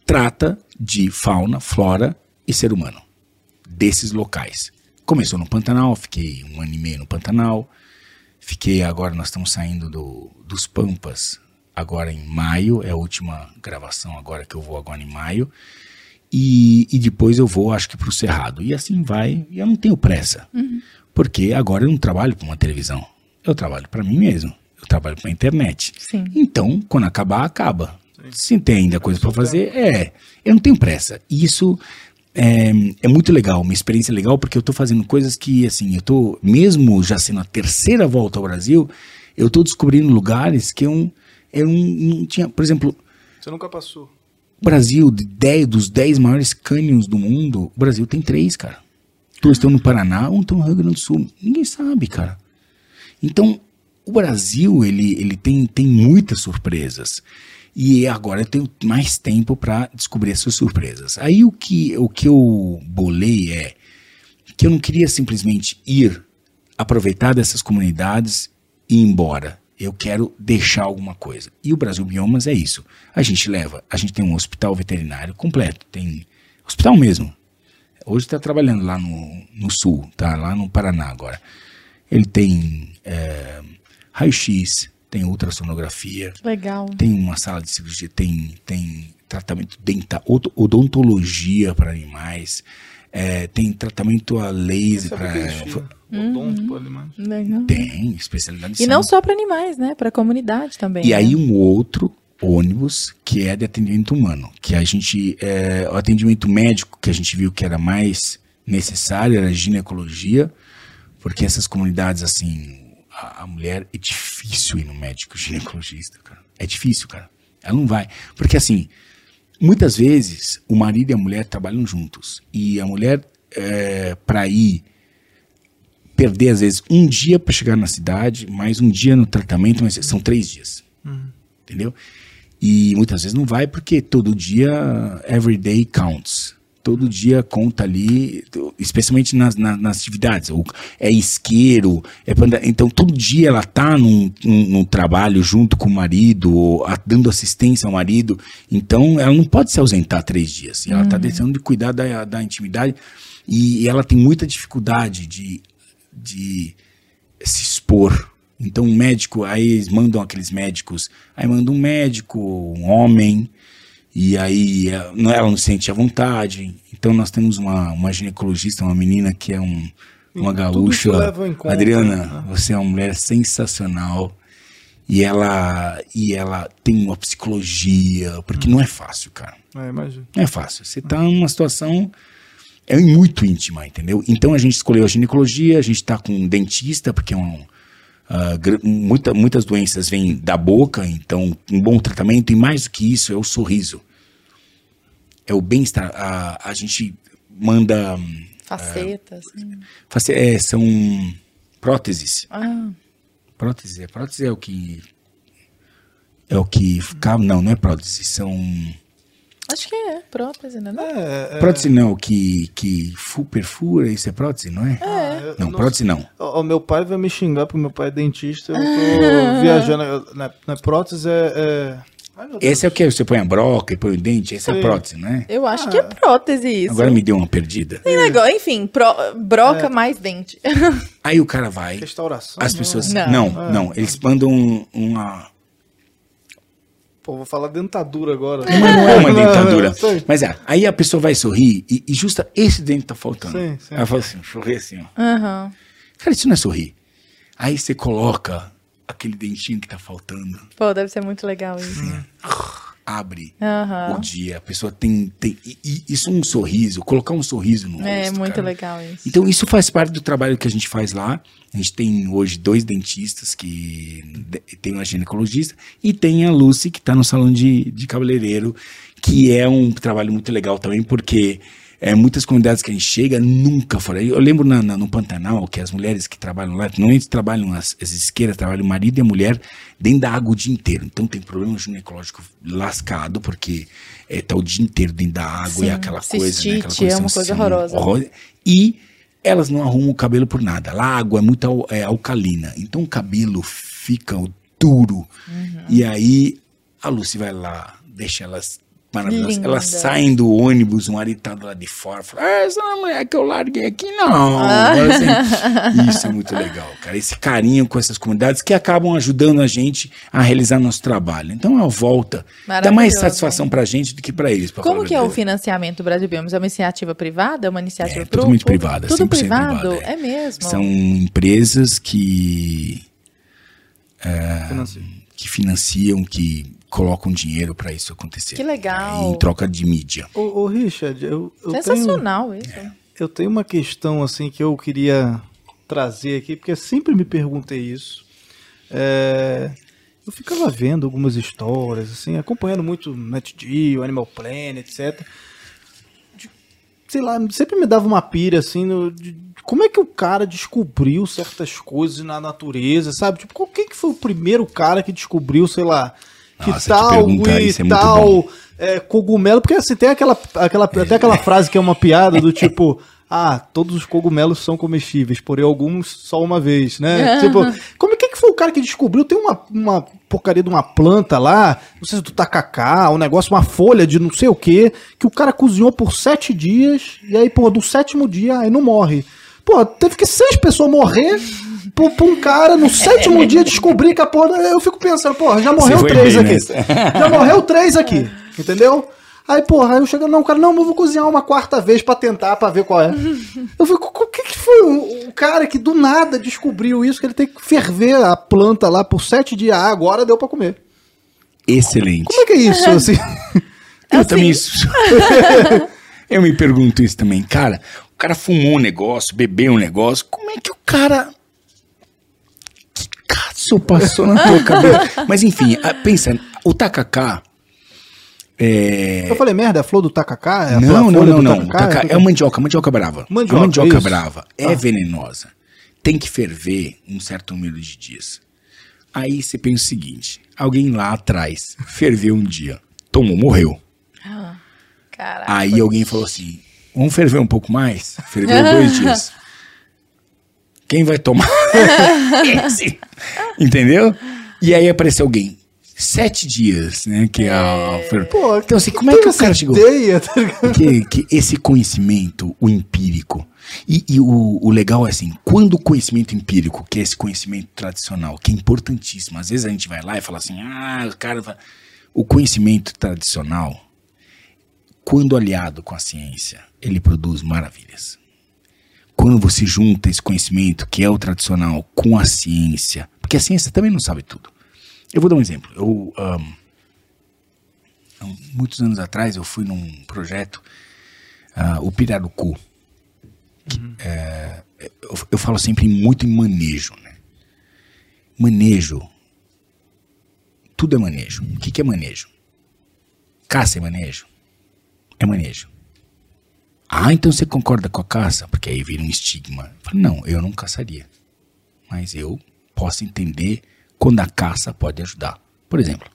trata de fauna, flora e ser humano desses locais. Começou no Pantanal, fiquei um ano e meio no Pantanal. Fiquei agora, nós estamos saindo do, dos Pampas agora em maio, é a última gravação agora que eu vou agora em maio. E, e depois eu vou, acho que para o Cerrado. E assim vai, e eu não tenho pressa. Porque agora eu não trabalho para uma televisão. Eu trabalho para mim mesmo. Eu trabalho para a internet. Sim. Então, quando acabar, acaba. Se tem ainda coisa para fazer, é. Eu não tenho pressa. E isso é, é muito legal, uma experiência legal, porque eu tô fazendo coisas que, assim, eu tô, mesmo já sendo a terceira volta ao Brasil, eu tô descobrindo lugares que eu, eu não, não tinha. Por exemplo, Você nunca passou. o Brasil, de 10, dos 10 maiores cânions do mundo, o Brasil tem três, cara. Dois estão no Paraná, um estão no Rio Grande do Sul. Ninguém sabe, cara. Então, o Brasil, ele, ele tem, tem muitas surpresas. E agora eu tenho mais tempo para descobrir essas surpresas. Aí o que, o que eu bolei é que eu não queria simplesmente ir aproveitar dessas comunidades e ir embora. Eu quero deixar alguma coisa. E o Brasil Biomas é isso. A gente leva, a gente tem um hospital veterinário completo, tem hospital mesmo. Hoje está trabalhando lá no, no sul, tá lá no Paraná agora. Ele tem é, raio-x, tem ultrassonografia, Legal. tem uma sala de cirurgia, tem, tem tratamento dental, od- odontologia para animais, é, tem tratamento a laser para. Odonto para animais. Legal. Tem especialidade E não só para animais, né? Para a comunidade também. E né? aí um outro ônibus que é de atendimento humano, que a gente é, o atendimento médico que a gente viu que era mais necessário era a ginecologia, porque essas comunidades assim a, a mulher, é difícil ir no médico ginecologista, cara. É difícil, cara. Ela não vai. Porque assim, muitas vezes o marido e a mulher trabalham juntos. E a mulher, é, para ir perder, às vezes, um dia para chegar na cidade, mais um dia no tratamento, mas são três dias. Entendeu? E muitas vezes não vai porque todo dia, every day counts. Todo dia conta ali, especialmente nas, nas, nas atividades. É isqueiro, é panda- então todo dia ela tá num, num, num trabalho junto com o marido, ou a- dando assistência ao marido. Então ela não pode se ausentar três dias. E ela tá deixando de cuidar da, da intimidade. E, ela tem muita dificuldade de, de se expor. Então, um médico, aí eles mandam aqueles médicos, aí manda um médico, um homem, e aí eh, não- ela não se sente à vontade. Então, nós temos uma, uma ginecologista, uma menina que é um, uma isso gaúcha. conta, Adriana, né? você é uma mulher sensacional. E ela, e ela tem uma psicologia, porque não é fácil, cara. É, imagina. Não é fácil. Você está numa situação é muito íntima, entendeu? Então a gente escolheu a ginecologia, a gente está com um dentista, porque é um, ah, muita- muitas doenças vêm da boca, então um bom tratamento, e mais do que isso, é o sorriso. É o bem-estar. A, a gente manda. hum, Facetas. face- é, são próteses. Ah, Prótese, prótese é o que. É o que. Não, não é prótese, são. Acho que é prótese, né? Não? É, é, Prótese não, que, que fu, perfura, isso é prótese, não é? eu Não, não prótese não. O o meu pai vai me xingar porque meu pai é dentista. Eu tô viajando. Na, na prótese é. é... Ai. Esse é o que você põe a broca e põe o dente, essa é prótese, não é? Eu acho que é prótese isso. Agora me deu uma perdida. Tem negócio, enfim, pro- broca mais dente. Aí o cara vai, Restauração. as né? pessoas. Não. Não, não, eles mandam um- uma. Pô, vou falar dentadura agora. Mas não é uma Não, não, dentadura. Mas é, aí a pessoa vai sorrir e, e justa esse dente tá faltando. Sim, sim. Ela fala assim, sorri assim, ó. Aham. Cara, isso não é sorrir. Aí você coloca aquele dentinho que tá faltando, Pô, deve ser muito legal isso. Abre Aham. o dia, a pessoa tem. tem e, isso é um sorriso, colocar um sorriso no É rosto. muito cara. legal isso. Então isso faz parte do trabalho que a gente faz lá. A gente tem hoje dois dentistas que tem uma ginecologista e tem a Lucy que está no salão de, de cabeleireiro, que é um trabalho muito legal também, porque é, muitas comunidades que a gente chega nunca foram. Eu lembro na, na- no Pantanal que as mulheres que trabalham lá, normalmente trabalham as, as isqueiras, trabalham o marido e a mulher dentro da água o dia inteiro. Então tem problema ginecológico lascado, porque é, tá o dia inteiro dentro da água Sim, e aquela coisa, né? Aquela é uma coisa assim, horrorosa. horror- E elas não arrumam o cabelo por nada. Lá a água é muito é, alcalina. Então o cabelo fica duro. Uhum. E aí a Lucy vai lá, deixa elas maravilhosas. Linda. Elas saem do ônibus, o marido tá do lado de fora. Fala, ah, essa não é a mulher que eu larguei aqui, não. Ah. Assim, isso é muito legal, cara. Esse carinho com essas comunidades que acabam ajudando a gente a realizar nosso trabalho. Então, a volta dá mais satisfação pra gente do que pra eles. pra Como que é o financiamento do Brasil Biomas? É uma iniciativa privada? É uma iniciativa É, totalmente privada, Tudo 100% privado? privada, é. É mesmo? São empresas que, Financeiro. que financiam, que colocam dinheiro para isso acontecer. Que legal. Em troca de mídia. Ô, ô, Richard, eu, eu tenho, Sensacional isso. eu tenho uma questão assim que eu queria trazer aqui, porque eu sempre me perguntei isso. É, eu ficava vendo algumas histórias, assim, acompanhando muito Net Geo, Animal Planet, etc. De- sei lá, sempre me dava uma pira assim, no- de, como é que o cara descobriu certas coisas na natureza, sabe? Tipo, qual- quem que foi o primeiro cara que descobriu, sei lá, que Nossa, que tal e isso é tal é, cogumelo, porque assim, tem aquela, aquela, até aquela frase que é uma piada do tipo, ah, todos os cogumelos são comestíveis, porém alguns só uma vez, né? tipo, como é que, que foi o cara que descobriu? Tem uma, uma porcaria de uma planta lá, não sei se do tacacá, um negócio, uma folha de não sei o que, que o cara cozinhou por sete dias, e aí, pô, do sétimo dia, aí não morre. Pô, teve que seis pessoas morrer pra, pra um cara no sétimo dia descobrir que a porra. Eu fico pensando, porra, já morreu três bem aqui. nessa. Já morreu três aqui, entendeu? Aí, porra, aí eu chego, não, o cara, não, eu vou cozinhar uma quarta vez pra tentar, pra ver qual é. Eu fico, o que que foi o, o cara que do nada descobriu isso, que ele tem que ferver a planta lá por sete dias, ah, agora deu pra comer. Excelente. Como é que é isso, assim? Eu Assim. também. eu me pergunto isso também. Cara, o cara fumou um negócio, bebeu um negócio. Como é que o cara. Isso passou na tua cabeça. Mas enfim, a- pensa, o tacacá. É... Eu falei, merda, é a flor do tacacá? É a Não, não, não, não. tacacá? É a mandioca, mandioca brava. Mandioca, a mandioca isso. brava é Ah. venenosa. Tem que ferver um certo número de dias. Aí você pensa o seguinte: alguém lá atrás ferveu um dia, tomou, morreu. Caraca. Aí alguém falou assim: vamos ferver um pouco mais? Ferveu dois dias. Quem vai tomar? Esse. Entendeu? E aí apareceu alguém. Sete dias, né? Que é a. Pô, então, assim, como é que o cara chegou? ideia, tá que, que esse conhecimento, o empírico, e, e o, o legal é assim, quando o conhecimento empírico, que é esse conhecimento tradicional, que é importantíssimo, às vezes a gente vai lá e fala assim, ah, o cara. vai-" O conhecimento tradicional, quando aliado com a ciência, ele produz maravilhas. Quando você junta esse conhecimento, que é o tradicional, com a ciência, porque a ciência também não sabe tudo. Eu vou dar um exemplo. Eu, há muitos anos atrás, eu fui num projeto, ah, o Pirarucu. que, é, eu, eu falo sempre muito em manejo, né? Manejo. Tudo é manejo. O que, que é manejo? Caça é manejo? É manejo. Ah, então você concorda com a caça? Porque aí vira um estigma. Eu falo, não, eu não caçaria. Mas eu posso entender quando a caça pode ajudar. Por exemplo,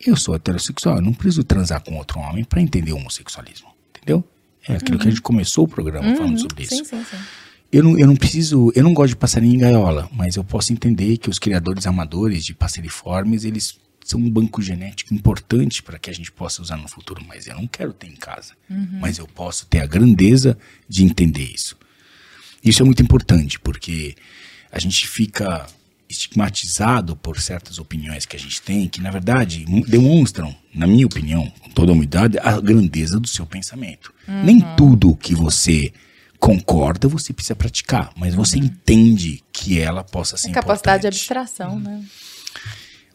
eu sou heterossexual, eu não preciso transar com outro homem para entender o homossexualismo. Entendeu? É aquilo que a gente começou o programa falando sobre isso. Sim, sim, sim. Eu não, eu não preciso, eu não gosto de passarinho em gaiola, mas eu posso entender que os criadores amadores de passeriformes, eles são um banco genético importante para que a gente possa usar no futuro, mas eu não quero ter em casa. Mas eu posso ter a grandeza de entender isso. Isso é muito importante, porque a gente fica estigmatizado por certas opiniões que a gente tem, que na verdade demonstram, na minha opinião, com toda a humildade, a grandeza do seu pensamento. Nem tudo que você concorda você precisa praticar, mas você entende que ela possa ser Capacidade de importante. abstração, né?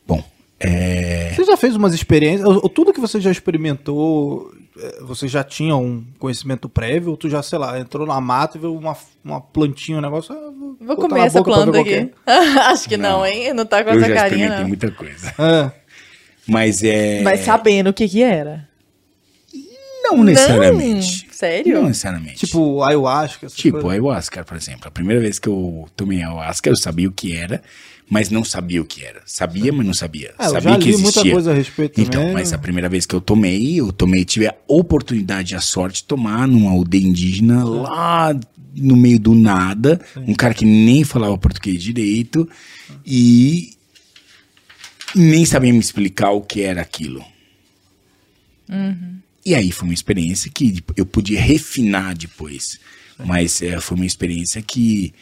Bom, é, Você já fez umas experiências? Tudo que você já experimentou, eh, você já tinha um conhecimento prévio? Ou tu já, sei lá, entrou na mata e viu uma, uma plantinha, um negócio? ah, Vou botar comer essa planta aqui. é. Acho que não, Não. hein? Não tá com eu essa já carinha, experimentei não. muita coisa. É. Mas é. Mas sabendo o que que era. Não necessariamente. Não, sério? Não necessariamente. Tipo, ayahuasca, Tipo, coisas. ayahuasca, por exemplo. A primeira vez que eu tomei ayahuasca, eu sabia o que era, mas não sabia o que era. Sabia, mas não sabia. É, eu sabia já que li existia. muita coisa a respeito Então, também. mas a primeira vez que eu tomei, eu tomei, tive a oportunidade, a sorte de tomar numa aldeia indígena lá no meio do nada, um cara que nem falava português direito e nem sabia me explicar o que era aquilo. E aí foi uma experiência que eu podia refinar depois, mas eh, foi uma experiência que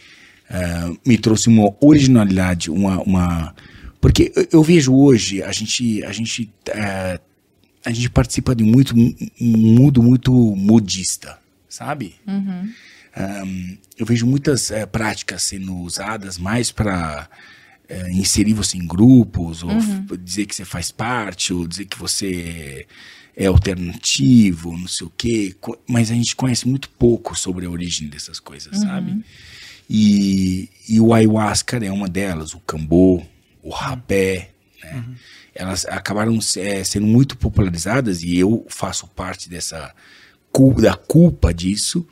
ah, me trouxe uma originalidade, uma, uma porque eu, eu vejo hoje a gente a gente eh, a gente participa de muito um mundo muito modista, sabe? Ahn, eu vejo muitas eh, práticas sendo usadas mais para inserir você em grupos, ou f- dizer que você faz parte, ou dizer que você é alternativo, não sei o quê. Mas a gente conhece muito pouco sobre a origem dessas coisas, sabe? E, e o ayahuasca é uma delas, o cambô, o rapé, né? Elas acabaram eh, sendo muito popularizadas e eu faço parte dessa da culpa disso,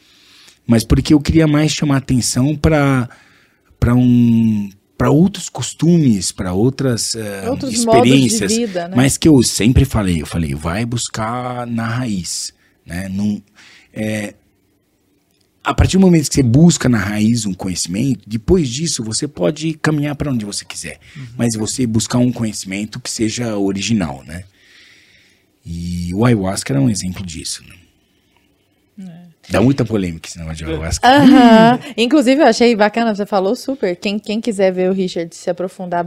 mas porque eu queria mais chamar atenção para para um para outros costumes, para outras Outros de experiências, vida, né? mas que eu sempre falei, eu falei, vai buscar na raiz, né? Não, é, a partir do momento que você busca na raiz um conhecimento, depois disso você pode caminhar para onde você quiser, mas você buscar um conhecimento que seja original, né? E o ayahuasca era um exemplo disso, né? Dá muita polêmica esse negócio de ayahuasca. Aham. Inclusive, eu achei bacana, você falou super. Quem, quem quiser ver o Richard se aprofundar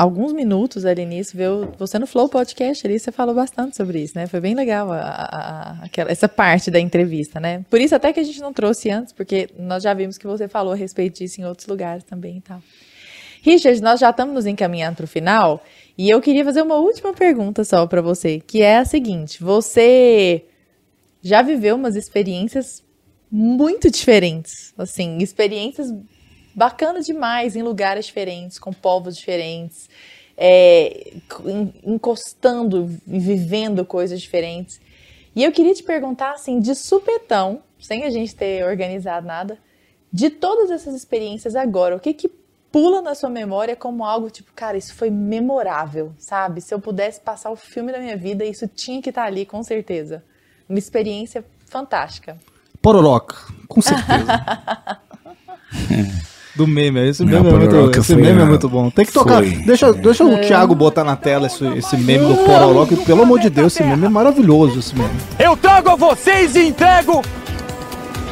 alguns minutos ali nisso, o- você no Flow Podcast ali, você falou bastante sobre isso, né? Foi bem legal a- a- aquela, essa parte da entrevista, né? Por isso até que a gente não trouxe antes, porque nós já vimos que você falou a respeito disso em outros lugares também e tal. Richard, nós já estamos nos encaminhando para o final e eu queria fazer uma última pergunta só para você, que é a seguinte: você já viveu umas experiências muito diferentes, assim, experiências bacana demais em lugares diferentes, com povos diferentes, é, encostando e vivendo coisas diferentes. E eu queria te perguntar, assim, de supetão, sem a gente ter organizado nada, de todas essas experiências agora, o que que pula na sua memória como algo tipo, cara, isso foi memorável, sabe? Se eu pudesse passar o filme da minha vida, isso tinha que estar ali, com certeza. Uma experiência fantástica. Pororoca, com certeza. Do meme, esse Não, meme, é muito, esse meme é muito bom. Tem que tocar. foi. Deixa, deixa o Thiago botar na tela esse, esse meme do Pororoca. Pelo amor de Deus, esse meme é maravilhoso. Esse meme. Eu trago a vocês e entrego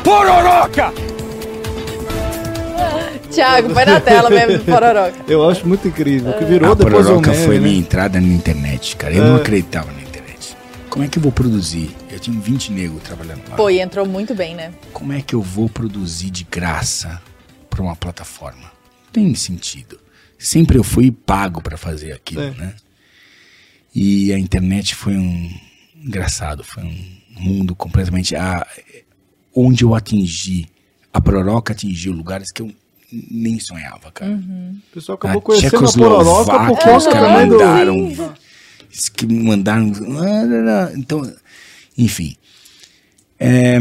Pororoca! Tiago, põe na tela mesmo do Pororoca. Eu acho muito incrível. Que virou a depois um Pororoca meme. foi né? minha entrada na internet, cara. Eu não acreditava na internet. Como é que eu vou produzir? Eu tinha 20 negros trabalhando lá. Pô, e entrou muito bem, né? Como é que eu vou produzir de graça para uma plataforma? Não tem sentido. Sempre eu fui pago para fazer aquilo, É. né? E a internet foi um engraçado, foi um mundo completamente a, onde eu atingi, a Pororoca atingiu lugares que eu nem sonhava, cara. Uhum. O pessoal acabou A conhecendo a Pororoca por Tchecoslováquia, os caras mandaram. Que me mandaram. Então, enfim. É,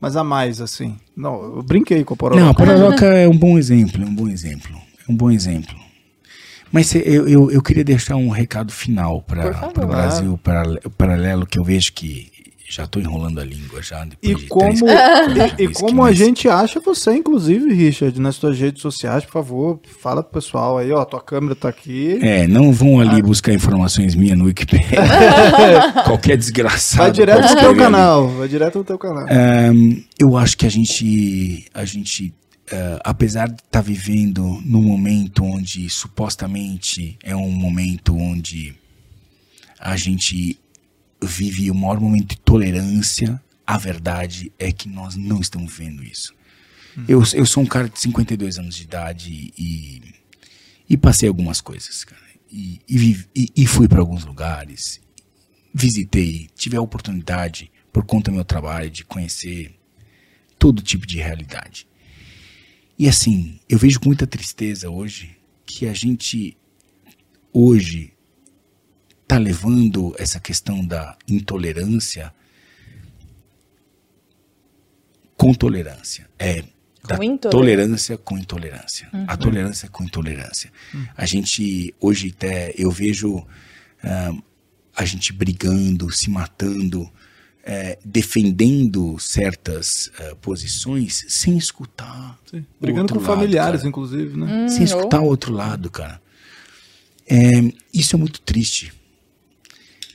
Mas a mais, assim. Não, eu brinquei com a Pororoca. não, a Pororoca é um bom exemplo, é um bom exemplo. É um bom exemplo. Mas eu, eu, eu queria deixar um recado final para o Brasil parale- paralelo, que eu vejo que já estou enrolando a língua já. E como, três, e, e como a gente acha você, inclusive, Richard, nas suas redes sociais, por favor, fala pro pessoal aí, ó, tua câmera tá aqui. É, não vão Ah. ali buscar informações minhas no Wikipedia. Qualquer desgraçado. Vai direto no teu canal, vai direto no teu canal. Ahn, eu acho que a gente, a gente, ah, apesar de estar vivendo num momento onde supostamente é um momento onde a gente vive o maior momento de tolerância, a verdade é que nós não estamos vendo isso. Eu, eu sou um cara de 52 anos de idade e, e passei algumas coisas, cara. E, e, e- e fui para alguns lugares, visitei, tive a oportunidade, por conta do meu trabalho, de conhecer todo tipo de realidade. E assim, eu vejo com muita tristeza hoje que a gente, hoje, está levando essa questão da intolerância com tolerância. É, da Com intolerância. tolerância com intolerância. A tolerância com intolerância. A gente, hoje até, eu vejo ah, a gente brigando, se matando, eh, defendendo certas ah, posições sem escutar. o Brigando outro com lado, familiares, cara. inclusive, né? Hum, Sem escutar o outro lado, cara. É, isso é muito triste.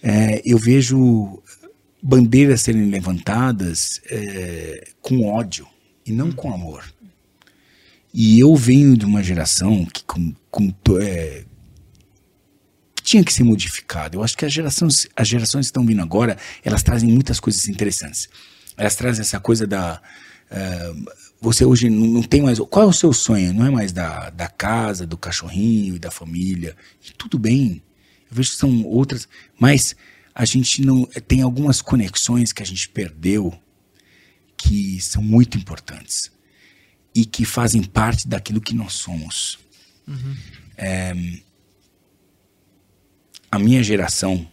É, eu vejo bandeiras serem levantadas é, com ódio e não com amor. E eu venho de uma geração que, com, com é, tinha que ser modificada. Eu acho que as gerações, as gerações que estão vindo agora, elas trazem muitas coisas interessantes. Elas trazem essa coisa da. ah, você hoje não, não tem mais. Qual é o seu sonho? Não é mais da, da casa, do cachorrinho e da família. E tudo bem. Eu vejo que são outras. Mas a gente não. Tem algumas conexões que a gente perdeu que são muito importantes e que fazem parte daquilo que nós somos. É, a minha geração,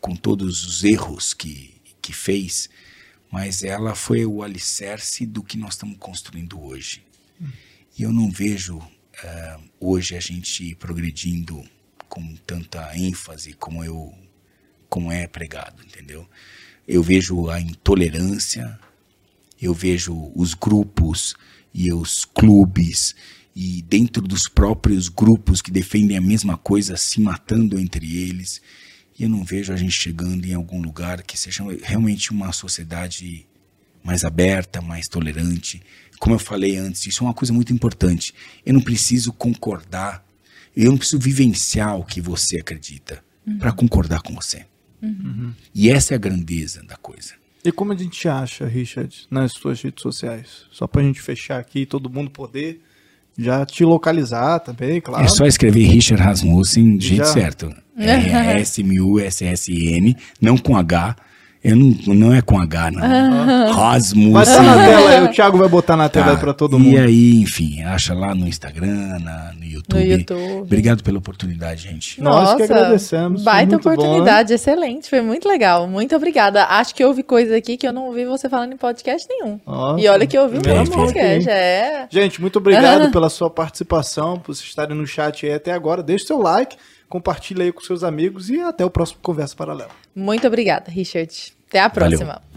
com todos os erros que, que fez, mas ela foi o alicerce do que nós estamos construindo hoje. E eu não vejo eh, hoje a gente progredindo com tanta ênfase como eu como é pregado, entendeu? Eu vejo a intolerância, eu vejo os grupos e os clubes e dentro dos próprios grupos que defendem a mesma coisa se matando entre eles. E eu não vejo a gente chegando em algum lugar que seja realmente uma sociedade mais aberta, mais tolerante. Como eu falei antes, isso é uma coisa muito importante. Eu não preciso concordar, eu não preciso vivenciar o que você acredita para concordar com você. E essa é a grandeza da coisa. E como a gente acha, Richard, nas suas redes sociais? Só pra gente fechar aqui e todo mundo poder já te localizar também, claro. É só escrever Richard Rasmussen jeito Já. certo. R-S-M-U-S-S-N, não com H. Eu não, não é com H, não. Vai Rasmussen. estar na tela o Thiago vai botar na tela Tá. aí pra todo E mundo. aí, enfim, acha lá no Instagram, na- no YouTube. No YouTube. Obrigado pela oportunidade, gente. Nós que agradecemos, foi Baita muito bom, né? oportunidade, excelente, foi muito legal. Muito obrigada. Acho que houve coisa aqui que eu não ouvi você falando em podcast nenhum. Nossa, e olha que eu ouvi um mão aqui, podcast, é. Gente, muito obrigado pela sua participação, por vocês estarem no chat aí até agora. Deixe seu like, compartilhe aí com seus amigos e até o próximo Conversa Paralela. Muito obrigada, Richard. Até a Valeu. próxima.